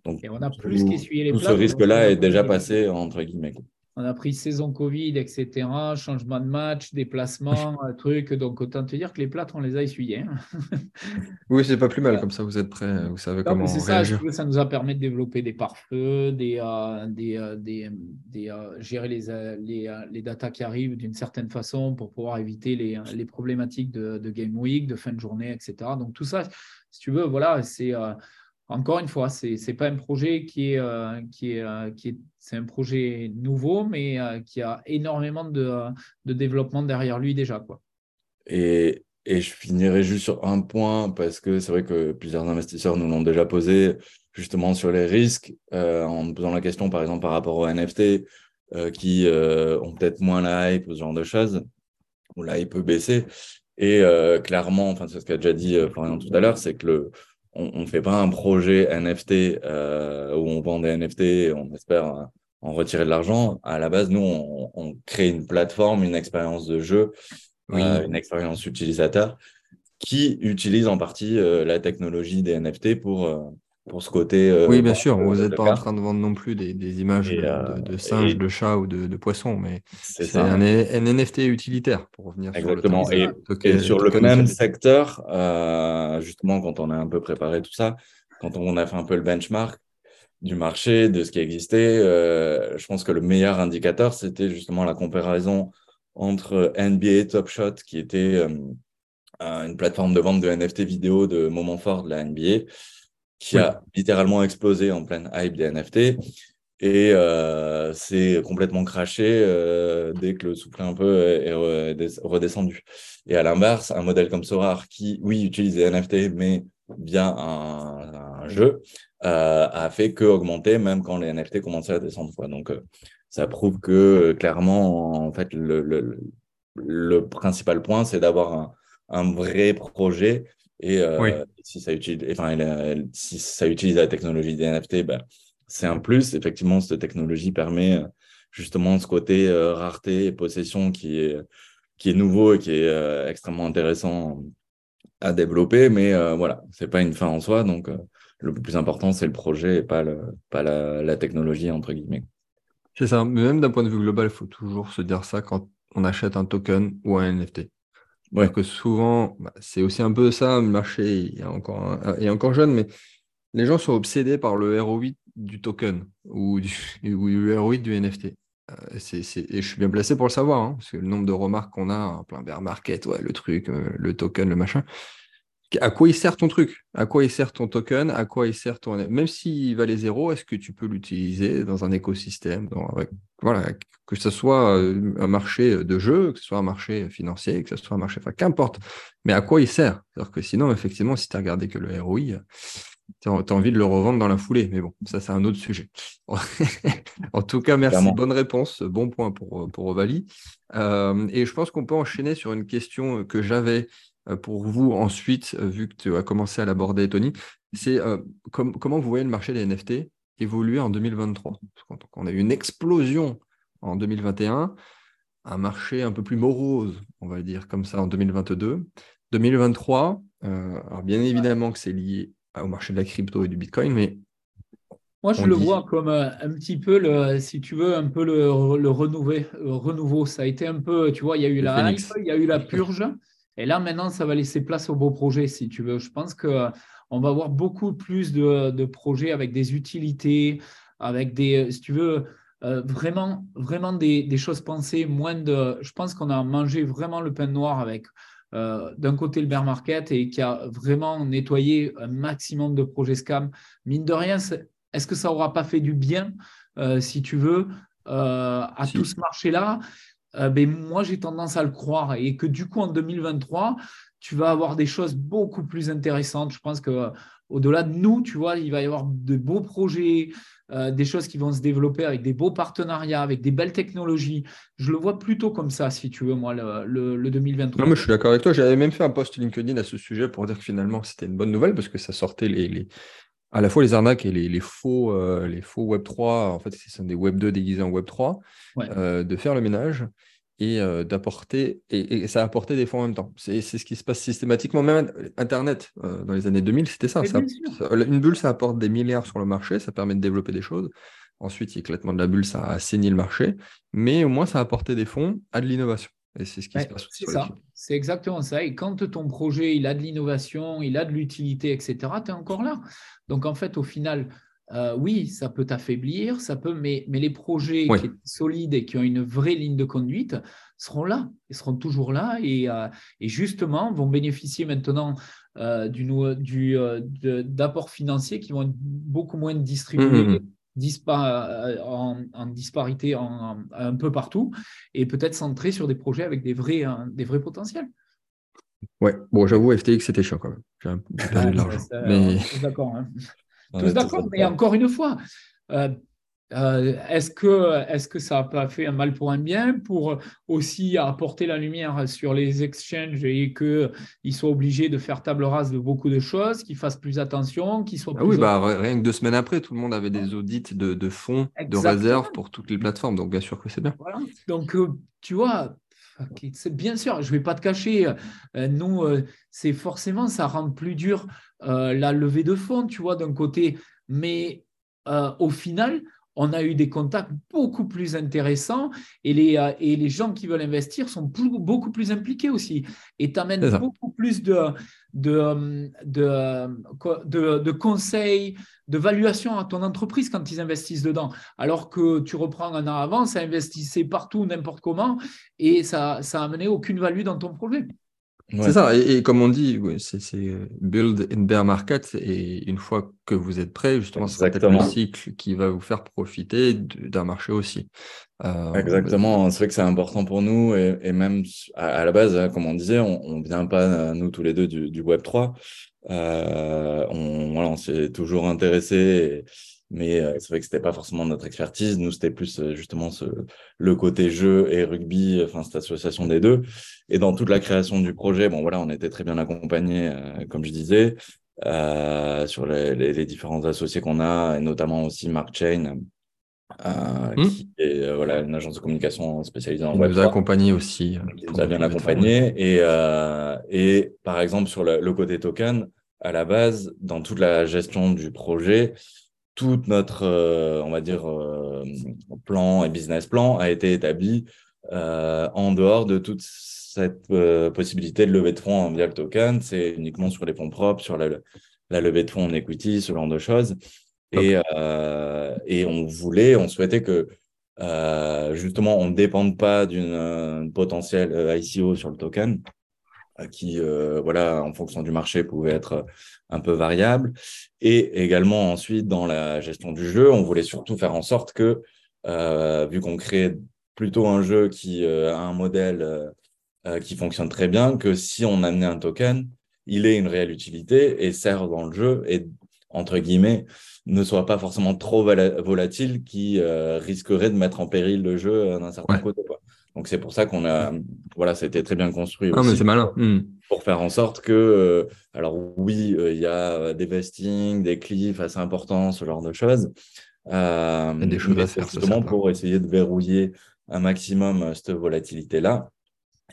donc et on a plus qu'essuyé les plâtres. Ce risque-là est déjà passé, entre guillemets on a pris saison Covid, etc., changement de match, déplacement, truc. Donc, autant te dire que les plâtres, on les a essuyés. Hein. oui, c'est pas plus mal, comme ça, vous êtes prêts, vous savez comment C'est ça, ça nous a permis de développer des pare-feux, des, euh, des, euh, des, euh, gérer les, les, les datas qui arrivent d'une certaine façon pour pouvoir éviter les, les problématiques de, de, Game Week, de fin de journée, etc. Donc, tout ça, si tu veux, voilà, c'est encore une fois, ce n'est pas un projet qui est, euh, qui est, euh, qui est c'est un projet nouveau, mais euh, qui a énormément de, de, développement derrière lui déjà. Quoi. Et, et, je finirai juste sur un point, parce que c'est vrai que plusieurs investisseurs nous l'ont déjà posé, justement sur les risques, en me posant la question, par exemple, par rapport aux NFT, qui ont peut-être moins la hype, ce genre de choses, où la hype peut baisser. Et clairement, enfin, c'est ce qu'a déjà dit Florian tout à l'heure, c'est que le on ne fait pas un projet NFT euh, où on vend des NFT et on espère euh, en retirer de l'argent. À la base, nous, on, crée une plateforme, une expérience de jeu, euh, une expérience utilisateur qui utilise en partie la technologie des NFT pour, pour ce côté. Euh, oui, bien sûr, vous n'êtes pas en train de vendre non plus des, des images de, euh, singes, de chats ou de, poissons, mais c'est un, NFT utilitaire pour revenir Exactement. sur le et, et sur le même secteur, euh, justement, quand on a un peu préparé tout ça, quand on a fait un peu le benchmark du marché, de ce qui existait, je pense que le meilleur indicateur, c'était justement la comparaison entre NBA Top Shot, qui était une plateforme de vente de NFT vidéo de moments forts de la NBA, qui a littéralement explosé en pleine hype des NFT. Et euh, c'est complètement craché euh, dès que le soufflet un peu est redescendu. Et à l'inverse, un modèle comme Sorar, qui, oui, utilise des NFT, mais via un, jeu, euh, a fait que augmenter même quand les NFT commençaient à descendre. Donc, ça prouve que clairement, en fait, le, le, le principal point, c'est d'avoir un, un, vrai projet et euh, si, ça utilise, enfin, si ça utilise la technologie des NFT, ben, c'est un plus. Effectivement, cette technologie permet euh, justement ce côté euh, rareté et possession qui est, qui est nouveau et qui est extrêmement intéressant à développer. Mais voilà, ce n'est pas une fin en soi. Donc, le plus important, c'est le projet et pas, le, pas la, la technologie, entre guillemets. C'est ça. Même d'un point de vue global, il faut toujours se dire ça quand on achète un token ou un NFT. Ouais. que souvent, bah, c'est aussi un peu ça, le marché est encore, est encore jeune, mais les gens sont obsédés par le ROI du token ou, du, ou le ROI du NFT. Euh, et je suis bien placé pour le savoir, hein, parce que le nombre de remarques qu'on a en plein bear market, ouais, le truc, euh, le token, le machin, à quoi il sert ton truc? À quoi il sert ton token? À quoi il sert ton. Même s'il valait zéro, est-ce que tu peux l'utiliser dans un écosystème voilà, Que ce soit euh, un marché de jeu, que ce soit un marché financier, que ce soit un marché. Enfin, qu'importe. Mais à quoi il sert? Alors que sinon, effectivement, si tu as regardé que le ROI, tu as, envie de le revendre dans la foulée. Mais bon, ça, c'est un autre sujet. en tout cas, merci. Bonne réponse. Bon point pour, pour Ovalie. Euh, et je pense qu'on peut enchaîner sur une question que j'avais pour vous ensuite, euh, vu que tu as commencé à l'aborder, Tony, c'est euh, comment vous voyez le marché des NFT évoluer en 2023 On a eu une explosion en 2021, un marché un peu plus morose, on va le dire comme ça, en 2022. 2023, alors bien évidemment que c'est lié au marché de la crypto et du Bitcoin, mais moi, je le vois comme un, petit peu, le, si tu veux, un peu le, le renouveau. Ça a été un peu, tu vois, il y a eu la hype, il y a eu la purge. Et là, maintenant, ça va laisser place aux beaux projets, si tu veux. Je pense qu'on va avoir beaucoup plus de, projets avec des utilités, avec des, si tu veux, euh, vraiment, vraiment des, choses pensées, moins de. Je pense qu'on a mangé vraiment le pain noir avec euh, d'un côté le bear market et qui a vraiment nettoyé un maximum de projets scam. Mine de rien, est-ce que ça n'aura pas fait du bien, euh, si tu veux, à tout ce marché-là? Euh, ben, moi j'ai tendance à le croire et que du coup en 2023, tu vas avoir des choses beaucoup plus intéressantes. Je pense que au-delà de nous, tu vois, il va y avoir de beaux projets, euh, des choses qui vont se développer avec des beaux partenariats, avec des belles technologies. Je le vois plutôt comme ça, si tu veux, moi, le, le, 2023. Non, mais je suis d'accord avec toi. J'avais même fait un post LinkedIn à ce sujet pour dire que finalement, c'était une bonne nouvelle parce que ça sortait les, à la fois les arnaques et les, faux, euh, les faux Web3, en fait, ce sont des Web2 déguisés en Web3, euh, de faire le ménage et euh, d'apporter, et, ça a apporté des fonds en même temps. C'est ce qui se passe systématiquement. Même Internet, dans les années 2000, c'était ça, Une bulle, ça apporte des milliards sur le marché, ça permet de développer des choses. Ensuite, l'éclatement de la bulle, ça a assaini le marché, mais au moins, ça a apporté des fonds à de l'innovation. Et c'est ce qui se passe. C'est ça, c'est exactement ça. Et quand ton projet, il a de l'innovation, il a de l'utilité, etc., tu es encore là. Donc, en fait, au final, euh, oui, ça peut t'affaiblir, ça peut, mais, mais les projets qui sont solides et qui ont une vraie ligne de conduite seront là, ils seront toujours là et, euh, et justement vont bénéficier maintenant euh, d'apports financiers qui vont être beaucoup moins distribués. Mmh, mmh en, disparité un peu partout et peut-être centré sur des projets avec des vrais, des vrais potentiels. Ouais, bon, j'avoue, FTX, c'était chiant quand même. J'ai perdu de l'argent. Tous d'accord. Hein. Tous d'accord, mais encore une fois, euh, euh, est-ce que, est que ça n'a pas fait un mal pour un bien pour aussi apporter la lumière sur les exchanges et qu'ils soient obligés de faire table rase de beaucoup de choses, qu'ils fassent plus attention, qu'ils soient ah Oui, bah, rien que deux semaines après, tout le monde avait des audits de, fonds, de réserve pour toutes les plateformes. Donc, bien sûr que c'est bien. Donc, euh, tu vois, bien sûr, je ne vais pas te cacher. Euh, nous, c'est forcément, ça rend plus dur la levée de fonds, tu vois, d'un côté. Mais au final, on a eu des contacts beaucoup plus intéressants et les, euh, et les gens qui veulent investir sont beaucoup plus impliqués aussi et t'amènent beaucoup plus de, de, de, de, conseils, de valuation à ton entreprise quand ils investissent dedans. Alors que tu reprends un an avant, ça investissait partout, n'importe comment et ça n'a amené aucune value dans ton projet. C'est ça, et, comme on dit, c'est build in bear market, et une fois que vous êtes prêt, justement, c'est peut-être le cycle qui va vous faire profiter d'un marché aussi. Euh, Exactement, c'est vrai que c'est important pour nous, et, même à, la base, hein, comme on disait, on ne vient pas, nous tous les deux, du, du Web3. Euh, on, voilà, on s'est toujours intéressé. Mais euh, c'est vrai que c'était pas forcément notre expertise. Nous, c'était plus justement ce, le côté jeu et rugby, enfin cette association des deux. Et dans toute la création du projet, bon voilà, on était très bien accompagnés, euh, comme je disais, euh, sur les, différents associés qu'on a, et notamment aussi Mark Chain, euh, hmm. qui est voilà, une agence de communication spécialisée en web. nous a accompagnés aussi. Qui nous a bien accompagnés. Et, et par exemple, sur le, côté token, à la base, dans toute la gestion du projet, tout notre, on va dire, plan et business plan a été établi en dehors de toute cette euh, possibilité de lever de fonds via le token, c'est uniquement sur les fonds propres, sur la, levée de fonds en equity, ce genre de choses. Et, euh, et on voulait, on souhaitait que euh, justement on ne dépende pas d'une potentielle ICO sur le token, qui, voilà, en fonction du marché, pouvait être un peu variable. Et également ensuite, dans la gestion du jeu, on voulait surtout faire en sorte que, vu qu'on crée plutôt un jeu qui a un modèle euh, qui fonctionne très bien, que si on amenait un token, il ait une réelle utilité et sert dans le jeu et, entre guillemets, ne soit pas forcément trop volatile qui euh, risquerait de mettre en péril le jeu euh, d'un certain côté. Donc c'est pour ça qu'on a, voilà, ça a été très bien construit. Ah, mais c'est malin. Hmm. Pour faire en sorte que, alors oui, il y a des vestings, des cliffs assez importants, ce genre de choses. des choses à faire. Justement pour essayer de verrouiller un maximum cette volatilité-là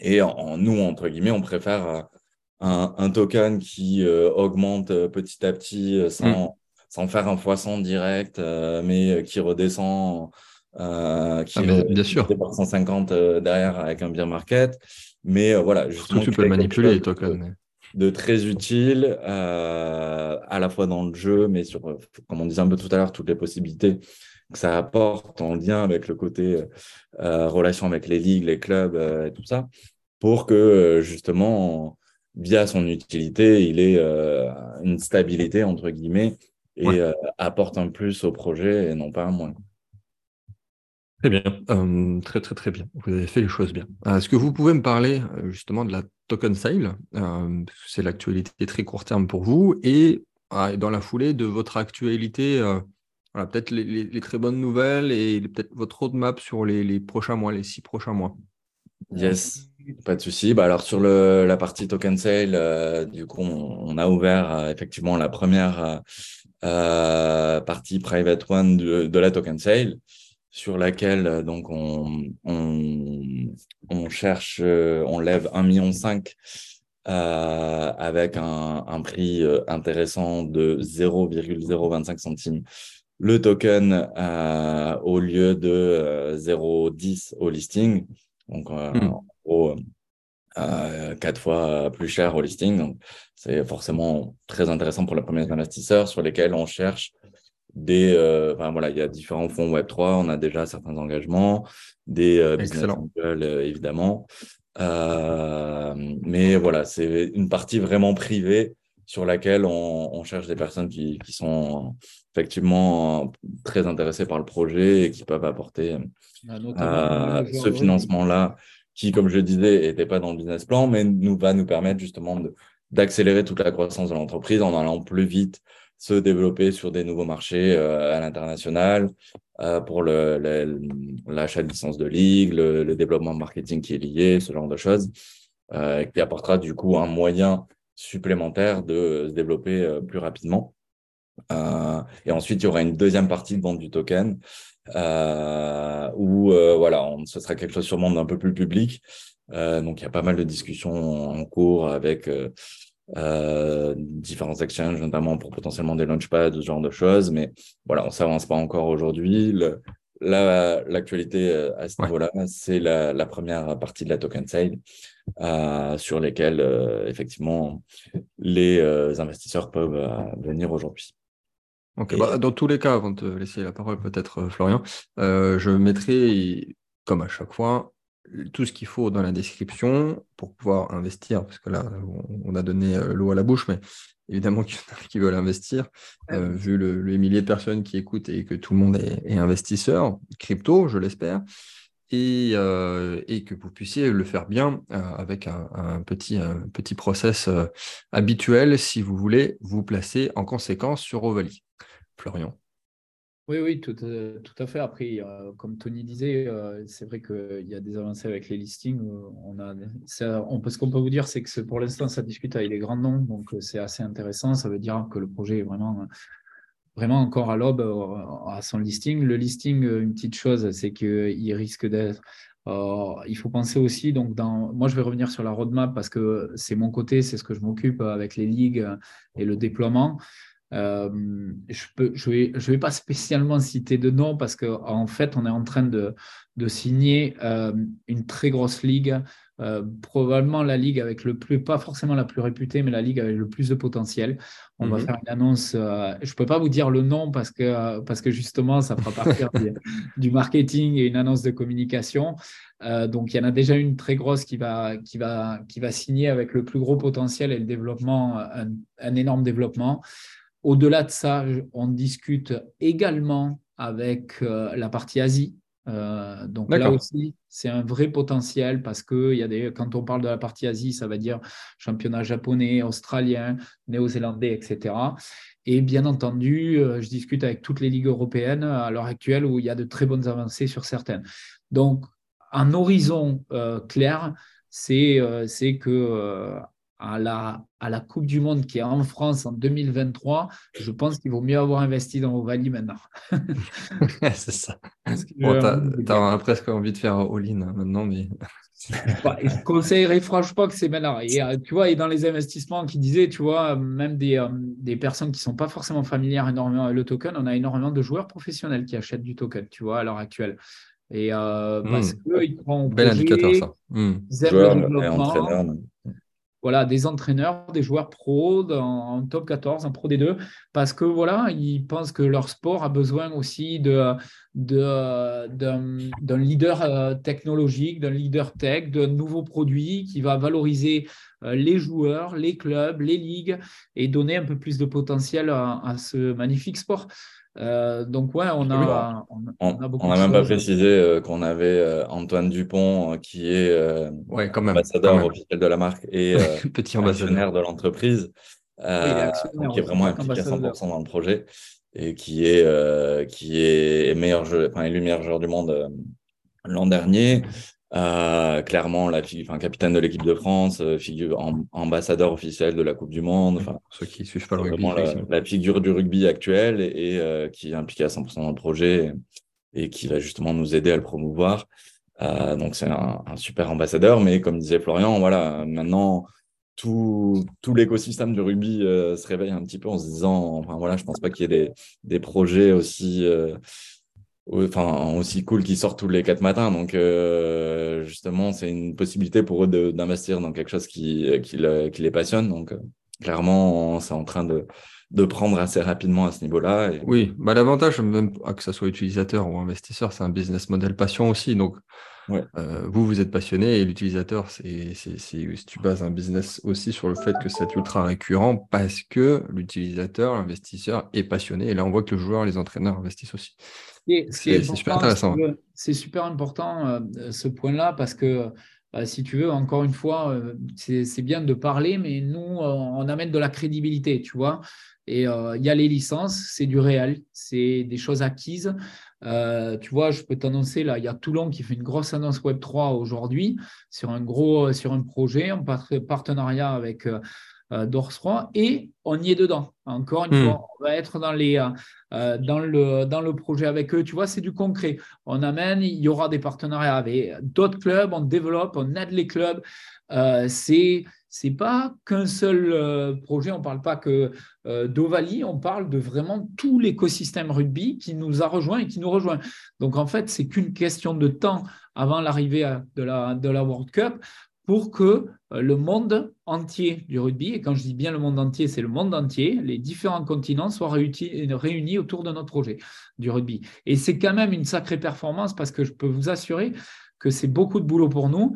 et en, nous, entre guillemets, on préfère euh, un, token qui euh, augmente euh, petit à petit sans, mm. sans faire un poisson direct, mais qui redescend euh, qui ah, bien sûr. par 150 derrière avec un beer market. Mais voilà, justement, tu peux le manipuler. De, très utile, à la fois dans le jeu, mais sur, comme on disait un peu tout à l'heure, toutes les possibilités que ça apporte en lien avec le côté relation avec les ligues, les clubs et tout ça, pour que justement via son utilité, il euh, une stabilité, entre guillemets, et euh, apporte un plus au projet et non pas un moins. Très bien, euh, très très très bien. Vous avez fait les choses bien. Est-ce que vous pouvez me parler justement de la token sale? C'est l'actualité très court terme pour vous et dans la foulée de votre actualité, voilà, peut-être les, très bonnes nouvelles et peut-être votre roadmap sur les, prochains mois, les six prochains mois. Yes. Pas de souci. Bah alors sur la partie token sale, euh, du coup, on, a ouvert euh, effectivement la première euh, partie private one de, la token sale, sur laquelle donc on, on, cherche, on lève 1,5 million avec un, un, prix intéressant de 0,025 centimes le token au lieu de 0,10 au listing. Donc, hmm euh, quatre fois plus cher au listing. Donc, c'est forcément très intéressant pour les premiers investisseurs sur lesquels on cherche des. Euh, enfin, voilà, il y a différents fonds Web3, on a déjà certains engagements, des euh, business angels, euh, évidemment. Euh, mais voilà, c'est une partie vraiment privée sur laquelle on, on cherche des personnes qui, qui, sont effectivement très intéressées par le projet et qui peuvent apporter bah, ce financement-là qui, comme je le disais, n'était pas dans le business plan, mais nous va nous permettre justement d'accélérer toute la croissance de l'entreprise en allant plus vite se développer sur des nouveaux marchés euh, à l'international euh, pour l'achat de licences de ligue, le, développement marketing qui est lié, ce genre de choses, euh, qui apportera du coup un moyen supplémentaire de se développer plus rapidement. et ensuite, il y aura une deuxième partie de vente du token euh, où euh, voilà, on, ce sera quelque chose sûrement d'un peu plus public. Euh, donc il y a pas mal de discussions en cours avec euh, différents exchanges, notamment pour potentiellement des launchpads, ce genre de choses. Mais voilà, on s'avance pas encore aujourd'hui. L'actualité à ce niveau-là, c'est la, la, première partie de la token sale euh, sur lesquelles effectivement les investisseurs peuvent venir aujourd'hui. Bah, dans tous les cas, avant de te laisser la parole peut-être, euh, Florian, euh, je mettrai, comme à chaque fois, tout ce qu'il faut dans la description pour pouvoir investir, parce que là, on, a donné euh, l'eau à la bouche, mais évidemment qu'il y en a qui veulent investir, vu le, millier de personnes qui écoutent et que tout le monde est, investisseur, crypto, je l'espère, et, que vous puissiez le faire bien avec un, petit, un petit process habituel si vous voulez vous placer en conséquence sur Ovalie. Florian. Oui, oui, tout, euh, tout à fait. Après, comme Tony disait, euh, c'est vrai qu'il y a des avancées avec les listings. Euh, on ce qu'on peut vous dire, c'est que pour l'instant, ça discute avec les grands noms, donc c'est assez intéressant. Ça veut dire que le projet est vraiment, vraiment encore à l'aube à son listing. Le listing, une petite chose, c'est qu'il risque d'être il faut penser aussi, donc dans, moi je vais revenir sur la roadmap parce que c'est mon côté, c'est ce que je m'occupe avec les ligues et le déploiement. Euh, je ne je vais, je vais pas spécialement citer de nom parce qu'en en fait, on est en train de, de signer euh, une très grosse ligue, euh, probablement la ligue avec le plus, pas forcément la plus réputée, mais la ligue avec le plus de potentiel. On va mhm. faire une annonce. je ne peux pas vous dire le nom parce que, parce que justement, ça fera partir du, marketing et une annonce de communication. donc, il y en a déjà une très grosse qui va, qui, va, qui va signer avec le plus gros potentiel et le développement, un, un énorme développement. Au-delà de ça, on discute également avec euh, la partie Asie. Euh, donc là aussi, c'est un vrai potentiel parce que y a des, quand on parle de la partie Asie, ça va dire championnat japonais, australien, néo-zélandais, etc. Et bien entendu, euh, je discute avec toutes les ligues européennes à l'heure actuelle où il y a de très bonnes avancées sur certaines. Donc, un horizon clair, c'est que à la, à la Coupe du Monde qui est en France en 2023, je pense qu'il vaut mieux avoir investi dans Ovalie maintenant. c'est ça. Bon, tu as, presque envie de faire all-in hein, maintenant, mais. Bah, je conseillerais franchement que c'est maintenant. Et, euh, tu vois, et dans les investissements qui disaient, tu vois, même des, euh, des personnes qui ne sont pas forcément familières énormément avec le token, on a énormément de joueurs professionnels qui achètent du token, tu vois, à l'heure actuelle. Et euh, hmm. parce qu'ils croient Bel indicateur, ça. Hmm. Ils aiment le développement voilà, des entraîneurs, des joueurs pros en, top 14, en pro D2, parce que voilà, ils pensent que leur sport a besoin aussi de, d'un, leader euh, technologique, d'un leader tech, d'un nouveau produit qui va valoriser euh, les joueurs, les clubs, les ligues et donner un peu plus de potentiel à ce magnifique sport. Euh, donc ouais, on a, on, a, on a même pas précisé euh, qu'on avait euh, Antoine Dupont qui est ouais, quand même, ambassadeur officiel de la marque et petit ambassadeur. de l'entreprise, qui est vraiment impliqué à 100% dans le projet et qui est qui est meilleur jeu, enfin élu meilleur joueur du monde l'an dernier. Euh, clairement, la enfin, capitaine de l'équipe de France, euh, figure ambassadeur officiel de la Coupe du Monde. Enfin, ceux qui suivent pas le rugby, la, figure du rugby actuel et, euh, qui est impliquée à 100% dans le projet et, qui va justement nous aider à le promouvoir. donc c'est un, super ambassadeur, mais comme disait Florian, voilà, maintenant tout, tout l'écosystème du rugby se réveille un petit peu en se disant, enfin voilà, je pense pas qu'il y ait des, des projets aussi enfin aussi cool qu'ils sortent tous les quatre matins. Donc euh, justement, c'est une possibilité pour eux d'investir dans quelque chose qui, qui, qui les passionne. Donc euh, clairement, c'est en train de, de prendre assez rapidement à ce niveau-là. Oui, bah, l'avantage, même que ce soit utilisateur ou investisseur, c'est un business model passion aussi. Donc euh, vous, vous êtes passionné et l'utilisateur, c'est si tu bases un business aussi sur le fait que c'est ultra récurrent parce que l'utilisateur, l'investisseur est passionné. Et là, on voit que le joueur, les entraîneurs investissent aussi. C'est super intéressant. C'est super important euh, ce point-là parce que bah, si tu veux, encore une fois, euh, c'est bien de parler, mais nous, on amène de la crédibilité, tu vois. Et il y a les licences, c'est du réel, c'est des choses acquises. Euh, tu vois, je peux t'annoncer, là, il y a Toulon qui fait une grosse annonce Web3 aujourd'hui sur un gros sur un projet en partenariat avec euh, euh et on y est dedans. Encore une hmm. fois, on va être dans, les, euh, dans, le, dans le projet avec eux. Tu vois, c'est du concret. On amène, il y aura des partenariats avec d'autres clubs, on développe, on aide les clubs. c'est c'est pas qu'un seul euh, projet, on ne parle pas que euh, d'Ovalie, on parle de vraiment tout l'écosystème rugby qui nous a rejoint et qui nous rejoint. Donc en fait, c'est qu'une question de temps avant l'arrivée de la, de la World Cup pour que euh, le monde entier du rugby, et quand je dis bien le monde entier, c'est le monde entier, les différents continents soient réunis autour de notre projet du rugby. Et c'est quand même une sacrée performance parce que je peux vous assurer que c'est beaucoup de boulot pour nous.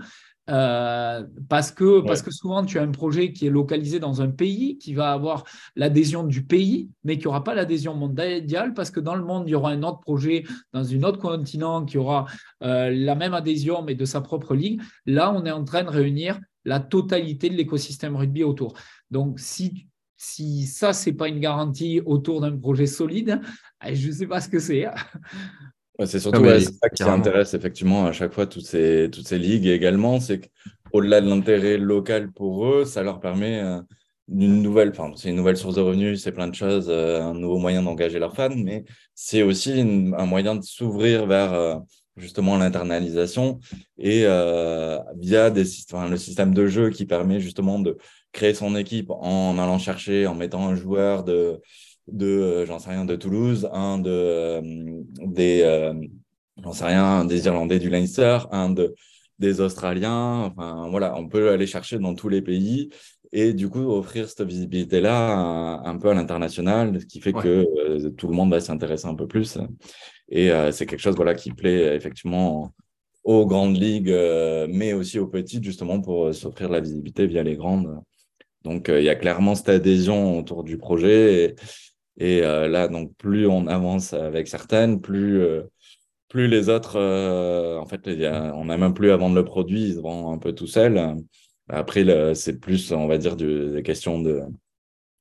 Euh, parce, que, parce que souvent, tu as un projet qui est localisé dans un pays, qui va avoir l'adhésion du pays, mais qui n'aura pas l'adhésion mondiale, parce que dans le monde, il y aura un autre projet dans un autre continent qui aura euh, la même adhésion, mais de sa propre ligue. Là, on est en train de réunir la totalité de l'écosystème rugby autour. Donc, si, si ça, ce n'est pas une garantie autour d'un projet solide, je ne sais pas ce que c'est. C'est surtout ça qui intéresse effectivement à chaque fois toutes ces, toutes ces ligues également, c'est qu'au-delà de l'intérêt local pour eux, ça leur permet euh, d'une nouvelle, enfin c'est une nouvelle source de revenus, c'est plein de choses, euh, un nouveau moyen d'engager leurs fans, mais c'est aussi un moyen de s'ouvrir vers euh, justement l'internalisation et via des, le système de jeu qui permet justement de créer son équipe en allant chercher, en mettant un joueur de de, euh, j'en sais rien, de Toulouse, un de, euh, des, euh, j'en sais rien, des Irlandais du Leinster, un de, des Australiens. Enfin, voilà, on peut aller chercher dans tous les pays et du coup offrir cette visibilité-là un, peu à l'international, ce qui fait que tout le monde va s'intéresser un peu plus. Et c'est quelque chose voilà, qui plaît effectivement aux grandes ligues, mais aussi aux petites, justement pour s'offrir la visibilité via les grandes. Donc, il y a clairement cette adhésion autour du projet. Et, et euh, là, donc, plus on avance avec certaines, plus, euh, plus les autres, euh, en fait, on n'a même plus à vendre le produit, ils se vendent un peu tout seul. Après, c'est plus, on va dire, des questions de,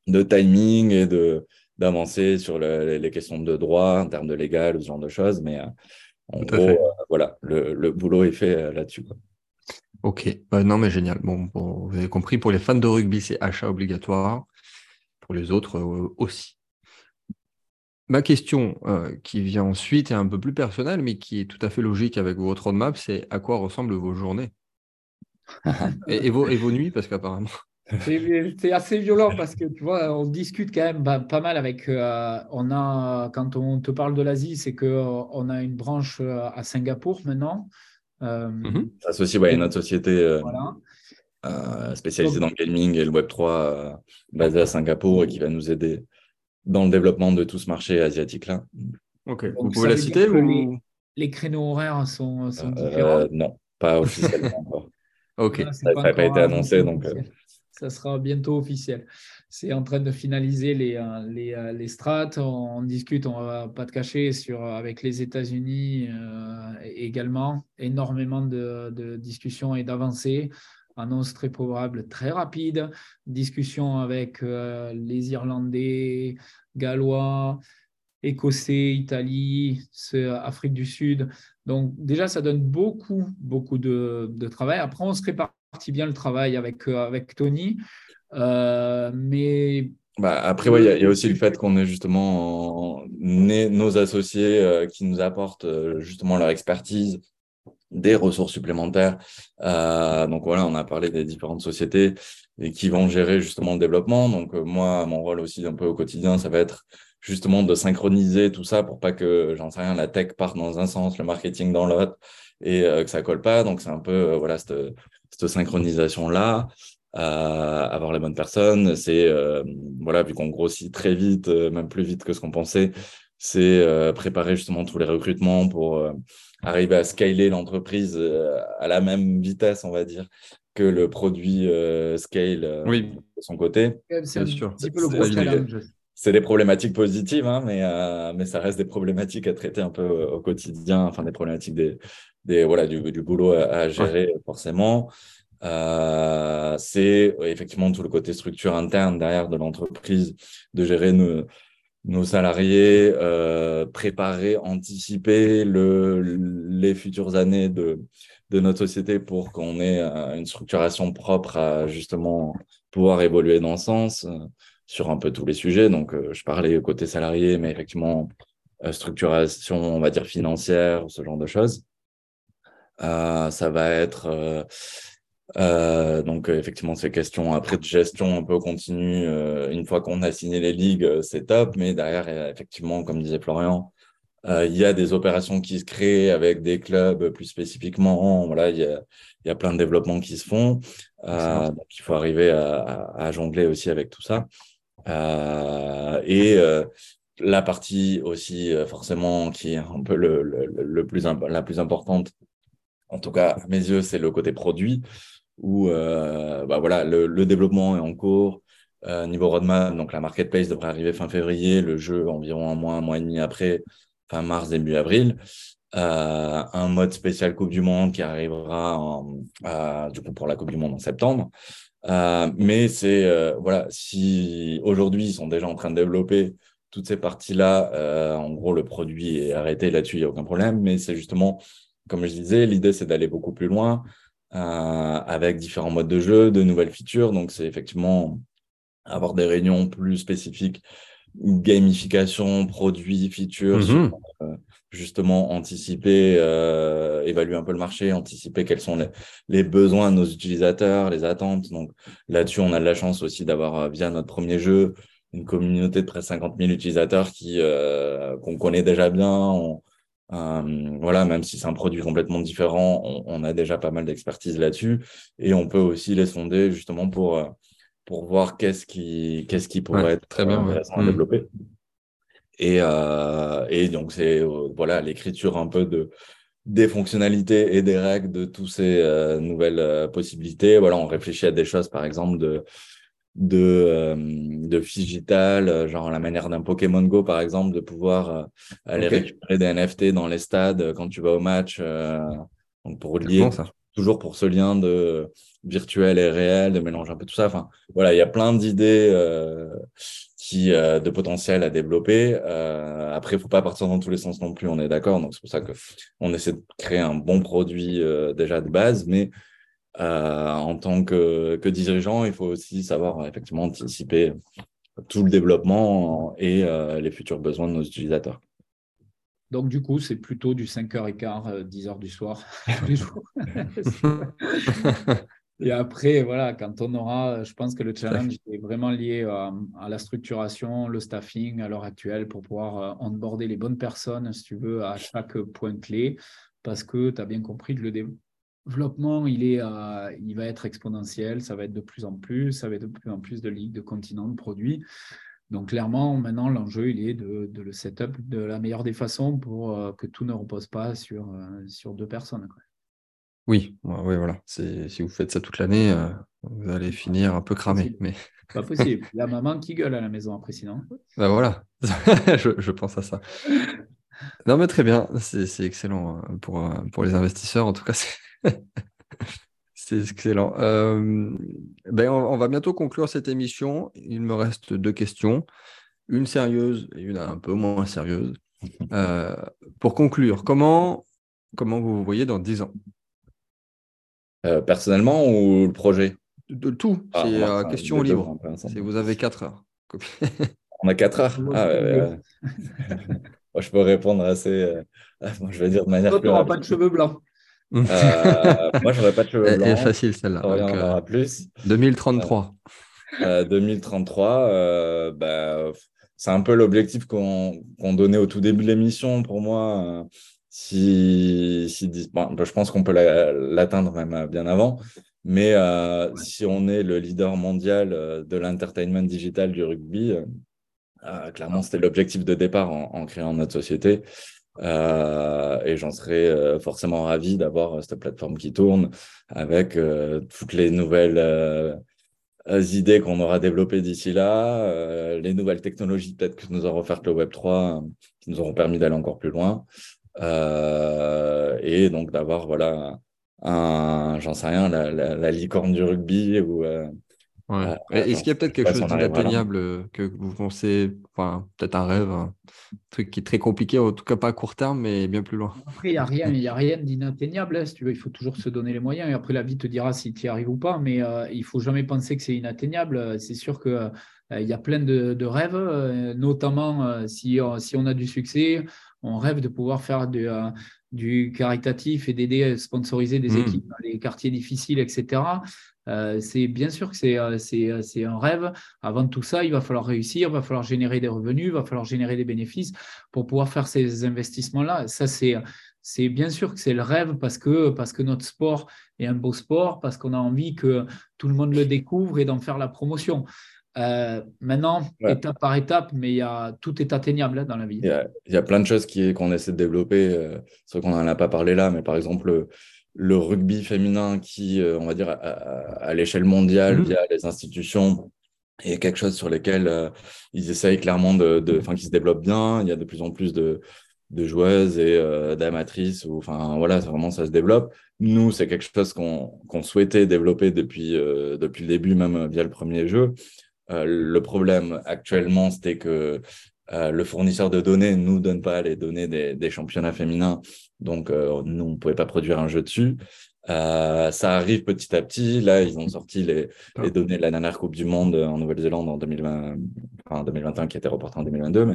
de timing et de d'avancer sur les questions de droit en termes de légal, ce genre de choses. Mais en gros, voilà, le, le, boulot est fait là-dessus. Ok, bah, non mais génial. Bon, vous avez compris, pour les fans de rugby, c'est achat obligatoire. Pour les autres euh, aussi. Ma question euh, qui vient ensuite est un peu plus personnelle, mais qui est tout à fait logique avec votre roadmap, c'est à quoi ressemblent vos journées et, vos, et, vos, nuits, parce qu'apparemment. C'est assez violent parce que tu vois, on discute quand même pas mal avec. Euh, on a, quand on te parle de l'Asie, c'est qu'on a une branche à Singapour maintenant. Euh, mhm. Associé à une autre société euh, euh, spécialisée dans le gaming et le Web3 basée à Singapour et qui va nous aider dans le développement de tout ce marché asiatique-là. Ok, vous pouvez la citer ou... les, créneaux horaires sont, différents? Non, pas officiellement encore. ok, ça n'a pas, été annoncé, donc ça sera bientôt officiel. C'est en train de finaliser les, euh, les, euh, les strates. On, discute, on va pas te cacher, sur, avec les États-Unis euh, également. Énormément de, de discussions et d'avancées. Annonce très probable, très rapide. Discussion avec les Irlandais, Gallois, Écossais, Italie, Afrique du Sud. Donc déjà, ça donne beaucoup, beaucoup de, travail. Après, on se prépare bien le travail avec, euh, avec Tony. Euh, mais bah, après, il y, a aussi le fait qu'on est justement nos associés euh, qui nous apportent justement leur expertise, des ressources supplémentaires. donc voilà, on a parlé des différentes sociétés et qui vont gérer justement le développement. Donc moi, mon rôle aussi un peu au quotidien, ça va être justement de synchroniser tout ça pour pas que, j'en sais rien, la tech parte dans un sens, le marketing dans l'autre et que ça colle pas. Donc c'est un peu voilà cette, cette synchronisation-là, avoir les bonnes personnes. C'est, euh, voilà, vu qu'on grossit très vite, euh, même plus vite que ce qu'on pensait, c'est euh, préparer justement tous les recrutements pour arriver à scaler l'entreprise à la même vitesse, on va dire, que le produit scale oui. de son côté. C'est sûr. C'est des problématiques positives, hein, mais, mais ça reste des problématiques à traiter un peu au quotidien, enfin des problématiques des, des, voilà, du, du boulot à, gérer forcément. Euh, c'est effectivement tout le côté structure interne derrière de l'entreprise, de gérer nos, nos salariés, euh, préparer, anticiper le, les futures années de, de notre société pour qu'on ait euh, une structuration propre à justement pouvoir évoluer dans ce sens euh, sur un peu tous les sujets. Donc, euh, je parlais côté salarié, mais effectivement, structuration, on va dire financière, ce genre de choses. Euh, ça va être euh, euh, donc effectivement ces questions après de gestion un peu continue. une fois qu'on a signé les ligues, c'est top, mais derrière effectivement, comme disait Florian, il y a des opérations qui se créent avec des clubs plus spécifiquement. Voilà, il y a, il y a plein de développements qui se font. donc il faut arriver à, à, jongler aussi avec tout ça. et la partie aussi forcément qui est un peu le, le, le plus la plus importante en tout cas à mes yeux, c'est le côté produit où euh, bah voilà, le, développement est en cours. Euh, niveau roadmap, donc la marketplace devrait arriver fin février, le jeu environ un mois, un mois et demi après, fin mars, début avril. Euh, un mode spécial Coupe du Monde qui arrivera du coup pour la Coupe du Monde en septembre. mais c'est voilà, si aujourd'hui ils sont déjà en train de développer toutes ces parties-là, en gros le produit est arrêté là-dessus, il n'y a aucun problème. Mais c'est justement comme je disais, l'idée, c'est d'aller beaucoup plus loin euh, avec différents modes de jeu, de nouvelles features. Donc, c'est effectivement avoir des réunions plus spécifiques, gamification, produits, features, mm-hmm. euh, justement anticiper, euh, évaluer un peu le marché, anticiper quels sont les, besoins de nos utilisateurs, les attentes. Donc, là-dessus, on a de la chance aussi d'avoir, via notre premier jeu, une communauté de près de 50 000 utilisateurs qui qu'on connaît déjà bien. Euh, voilà, même si c'est un produit complètement différent, on, a déjà pas mal d'expertise là-dessus et on peut aussi les sonder justement pour, euh, pour voir qu'est-ce qui, qu'est-ce qui pourrait être très bien, intéressant à hmm. développer. Et, euh, et donc, c'est voilà l'écriture un peu de, des fonctionnalités et des règles de toutes ces nouvelles possibilités. Voilà, on réfléchit à des choses, par exemple, de de, euh, de digital, euh, genre la manière d'un Pokémon Go par exemple, de pouvoir euh, aller récupérer des NFT dans les stades quand tu vas au match, donc pour lier toujours pour ce lien de virtuel et réel, de mélanger un peu tout ça. Enfin, voilà, il y a plein d'idées qui de potentiel à développer. après, il faut pas partir dans tous les sens non plus, on est d'accord. Donc c'est pour ça que on essaie de créer un bon produit déjà de base, mais en tant que, que, dirigeant, il faut aussi savoir effectivement anticiper tout le développement et les futurs besoins de nos utilisateurs. Donc, du coup, c'est plutôt du 5h15, 10h du soir, tous les jours. Et après, voilà, quand on aura, je pense que le challenge est vraiment lié à, la structuration, le staffing à l'heure actuelle pour pouvoir euh, onboarder les bonnes personnes, si tu veux, à chaque point clé, parce que tu as bien compris que le développement, il, est, il va être exponentiel, ça va être de plus en plus, ça va être de plus en plus de ligues, de continents, de produits. Donc clairement, maintenant, l'enjeu, il est de, le setup de la meilleure des façons pour euh, que tout ne repose pas sur, euh, sur deux personnes. Oui, oui, voilà. Si vous faites ça toute l'année, euh, vous allez finir un peu cramé. Mais... Pas possible. La maman qui gueule à la maison après, sinon. Ben voilà, je, pense à ça. Non, mais très bien, c'est excellent hein, pour, euh, pour les investisseurs. En tout cas, c'est excellent. Euh, ben, on, va bientôt conclure cette émission. Il me reste deux questions, une sérieuse et une un peu moins sérieuse. pour conclure, comment, comment vous vous voyez dans 10 ans? Euh, personnellement ou le projet? De tout. Ah, c'est euh, question libre. vous avez 4 heures. On a 4 heures ah, Moi, je peux répondre assez. Euh, je vais dire de manière. Toi, tu n'auras pas de cheveux blancs. moi, je n'aurai pas de cheveux blancs. C'est facile celle-là. On en aura plus. 2033. 2033, bah, c'est un peu l'objectif qu'on donnait au tout début de l'émission pour moi si, si bah, je pense qu'on peut l'atteindre même euh, bien avant, mais euh, si on est le leader mondial euh, de l'entertainment digital du rugby, clairement c'était l'objectif de départ en, créant notre société. et j'en serais forcément ravi d'avoir cette plateforme qui tourne avec toutes les nouvelles idées qu'on aura développées d'ici là, les nouvelles technologies peut-être que nous aura offertes le Web3 qui nous auront permis d'aller encore plus loin. Euh, et donc d'avoir voilà un, j'en sais rien, la, licorne du rugby ou euh, euh, Est-ce qu'il y a peut-être quelque chose d'inatteignable que vous pensez, enfin, peut-être un rêve, un truc qui est très compliqué, en tout cas pas à court terme, mais bien plus loin? Après, il n'y a rien, il a rien d'inatteignable. Hein, tu veux, il faut toujours se donner les moyens. Et après, la vie te dira si tu y arrives ou pas, mais il ne faut jamais penser que c'est inatteignable. C'est sûr que il y a plein de, de rêves, notamment si, si on a du succès, on rêve de pouvoir faire euh, du caritatif et d'aider à sponsoriser des hmm. équipes dans les quartiers difficiles, etc. Euh, c'est bien sûr que euh, c'est, un rêve. Avant tout ça, il va falloir réussir, il va falloir générer des revenus, il va falloir générer des bénéfices pour pouvoir faire ces investissements-là. Ça, c'est, c'est bien sûr que c'est le rêve parce que, parce que notre sport est un beau sport, parce qu'on a envie que tout le monde le découvre et d'en faire la promotion. Euh, maintenant, étape par étape, mais y a, tout est atteignable hein, dans la vie. Il y, a, plein de choses qu'on essaie de développer. Euh, c'est vrai qu'on n'en a pas parlé là, mais par exemple, le, rugby féminin qui, euh, on va dire, à, l'échelle mondiale, mhm. via les institutions, est quelque chose sur lequel ils essayent clairement de, de qui se développe bien. Il y a de plus en plus de, de joueuses et d'amatrices. Enfin, voilà, vraiment, ça se développe. Nous, c'est quelque chose qu'on souhaitait développer depuis, depuis le début, même via le premier jeu. Euh, le problème actuellement, c'était que euh, le fournisseur de données nous donne pas les données des, championnats féminins, donc euh, nous, on pouvait pas produire un jeu dessus. ça arrive petit à petit. Là, ils ont sorti les, données de la dernière Coupe du Monde en Nouvelle-Zélande en 2020, enfin, 2021, qui a été reporté en 2022. Mais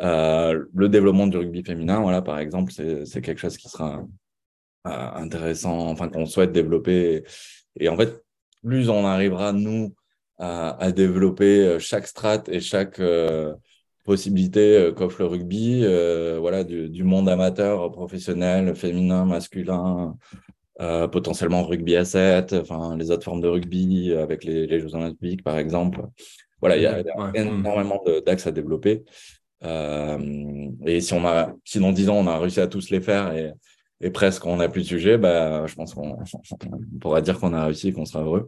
le développement du rugby féminin, voilà, par exemple, c'est quelque chose qui sera intéressant, enfin, qu'on souhaite développer. Et en fait, plus on arrivera, nous, à, développer euh, chaque strat et chaque euh, possibilité euh, qu'offre le rugby, voilà, du, monde amateur, professionnel, féminin, masculin, potentiellement rugby à 7, enfin les autres formes de rugby avec les, Jeux Olympiques par exemple. Voilà, il y a, énormément d'axes à développer. et si on a, si dans 10 ans on a réussi à tous les faire et, et presque on n'a plus de sujet, bah, je pense qu'on pourra dire qu'on a réussi et qu'on sera heureux.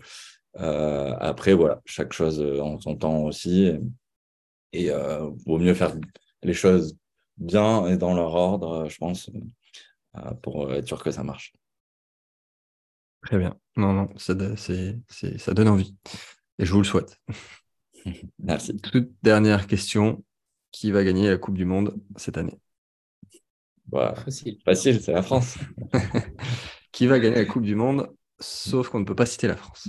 Euh, après, voilà, chaque chose euh, en son temps aussi. Et, euh, vaut mieux faire les choses bien et dans leur ordre, je pense, pour être sûr que ça marche. Très bien. Non, non, ça, ça donne envie. Et je vous le souhaite. Merci. Toute dernière question. Qui va gagner la Coupe du Monde cette année? Bah, Facile, Facile c'est la France. qui va gagner la Coupe du Monde? Sauf qu'on ne peut pas citer la France.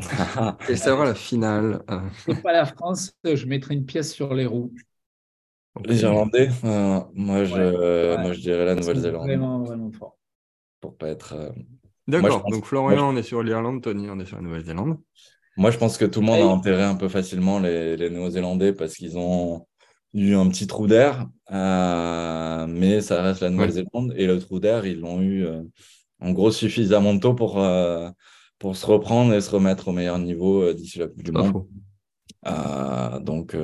Et ça va la finale. pas la France, je mettrai une pièce sur les roues. Les Irlandais, euh, moi, je, moi je dirais la Nouvelle-Zélande. Vraiment, vraiment fort. Pour pas être. Euh, D'accord, donc Florian, on est sur l'Irlande, Tony, on est sur la Nouvelle-Zélande. Moi, je pense que tout le monde a enterré un peu facilement les, les Néo-Zélandais parce qu'ils ont eu un petit trou d'air, euh, mais ça reste la Nouvelle-Zélande. Et le trou d'air, ils l'ont eu en gros suffisamment tôt pour, pour se reprendre et se remettre au meilleur niveau d'ici la Coupe du Monde. donc,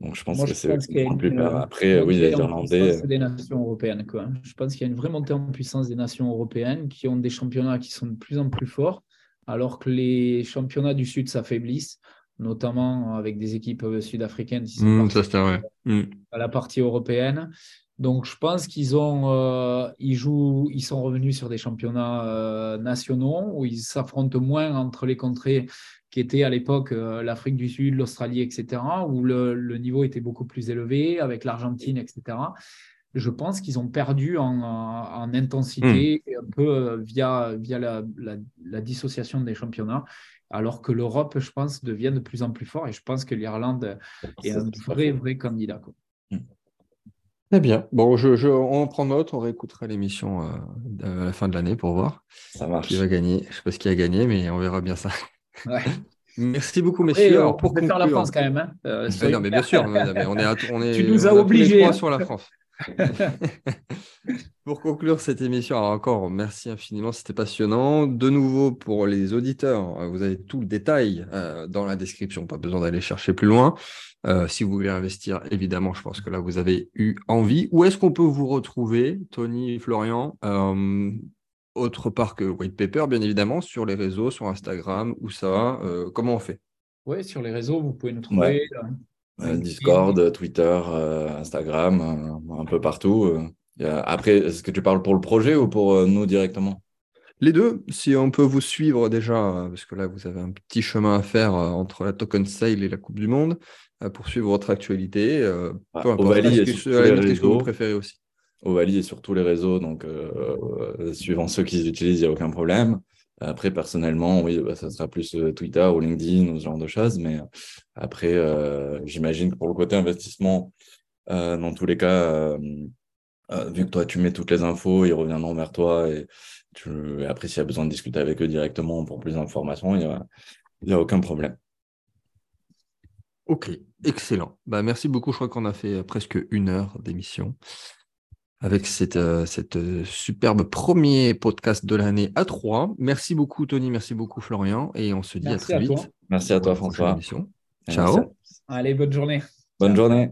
donc, je pense que c'est le plus Après, oui, les Irlandais. des nations européennes. Quoi. Je pense qu'il y a une vraie montée en puissance des nations européennes qui ont des championnats qui sont de plus en plus forts, alors que les championnats du Sud s'affaiblissent, notamment avec des équipes sud-africaines qui sont mmh, ça, mmh. à la partie européenne. Donc, je pense qu'ils ont, euh, ils jouent, ils sont revenus sur des championnats euh, nationaux où ils s'affrontent moins entre les contrées qui étaient à l'époque euh, l'Afrique du Sud, l'Australie, etc., où le, niveau était beaucoup plus élevé, avec l'Argentine, etc. Je pense qu'ils ont perdu en, intensité, hmm. un peu via, via la, dissociation des championnats, alors que l'Europe, je pense, devient de plus en plus fort, et je pense que l'Irlande est un vrai, vrai candidat. Quoi. Très bien. Bon, je, on prend note, on réécoutera l'émission euh, à la fin de l'année pour voir ça marche. qui va gagner. Je ne sais pas ce qui a gagné, mais on verra bien ça. Merci beaucoup, messieurs. on pour faire la France quand même. Hein. Euh, non, mais bien sûr, on est, on est, tu nous as obligés. sur la France. pour conclure cette émission, alors encore, merci infiniment, c'était passionnant. De nouveau, pour les auditeurs, vous avez tout le détail euh, dans la description, pas besoin d'aller chercher plus loin. Euh, si vous voulez investir, évidemment, je pense que là, vous avez eu envie. Où est-ce qu'on peut vous retrouver, Tony, Florian autre part que White Paper, bien évidemment, sur les réseaux, sur Instagram, où ça euh, Comment on fait? Oui, sur les réseaux, vous pouvez nous trouver. Euh, euh, Discord, Twitter, Instagram, un peu partout. Après, est-ce que tu parles pour le projet ou pour nous directement? Les deux, si on peut vous suivre déjà, parce que là, vous avez un petit chemin à faire entre la token sale et la Coupe du Monde, pour suivre votre actualité. Peu importe, ce que vous préférez aussi? Ovalie est sur tous les réseaux, donc euh, euh, suivant ceux qu'ils utilisent, il n'y a aucun problème. Après, personnellement, oui, bah, ça sera plus euh, Twitter ou LinkedIn ou ce genre de choses. Mais après, j'imagine que pour le côté investissement, dans tous les cas, vu que toi, tu mets toutes les infos, ils reviendront vers toi. Et, après, s'il y a besoin de discuter avec eux directement pour plus d'informations, il n'y a, a aucun problème. Ok, excellent. Bah, merci beaucoup. Je crois qu'on a fait presque une heure d'émission avec cette, euh, cette euh, superbe premier podcast de l'année à 3. Merci beaucoup, Tony. Merci beaucoup, Florian. Et on se dit à très vite. Merci à toi, François. Ciao. Allez, bonne journée. Bonne journée.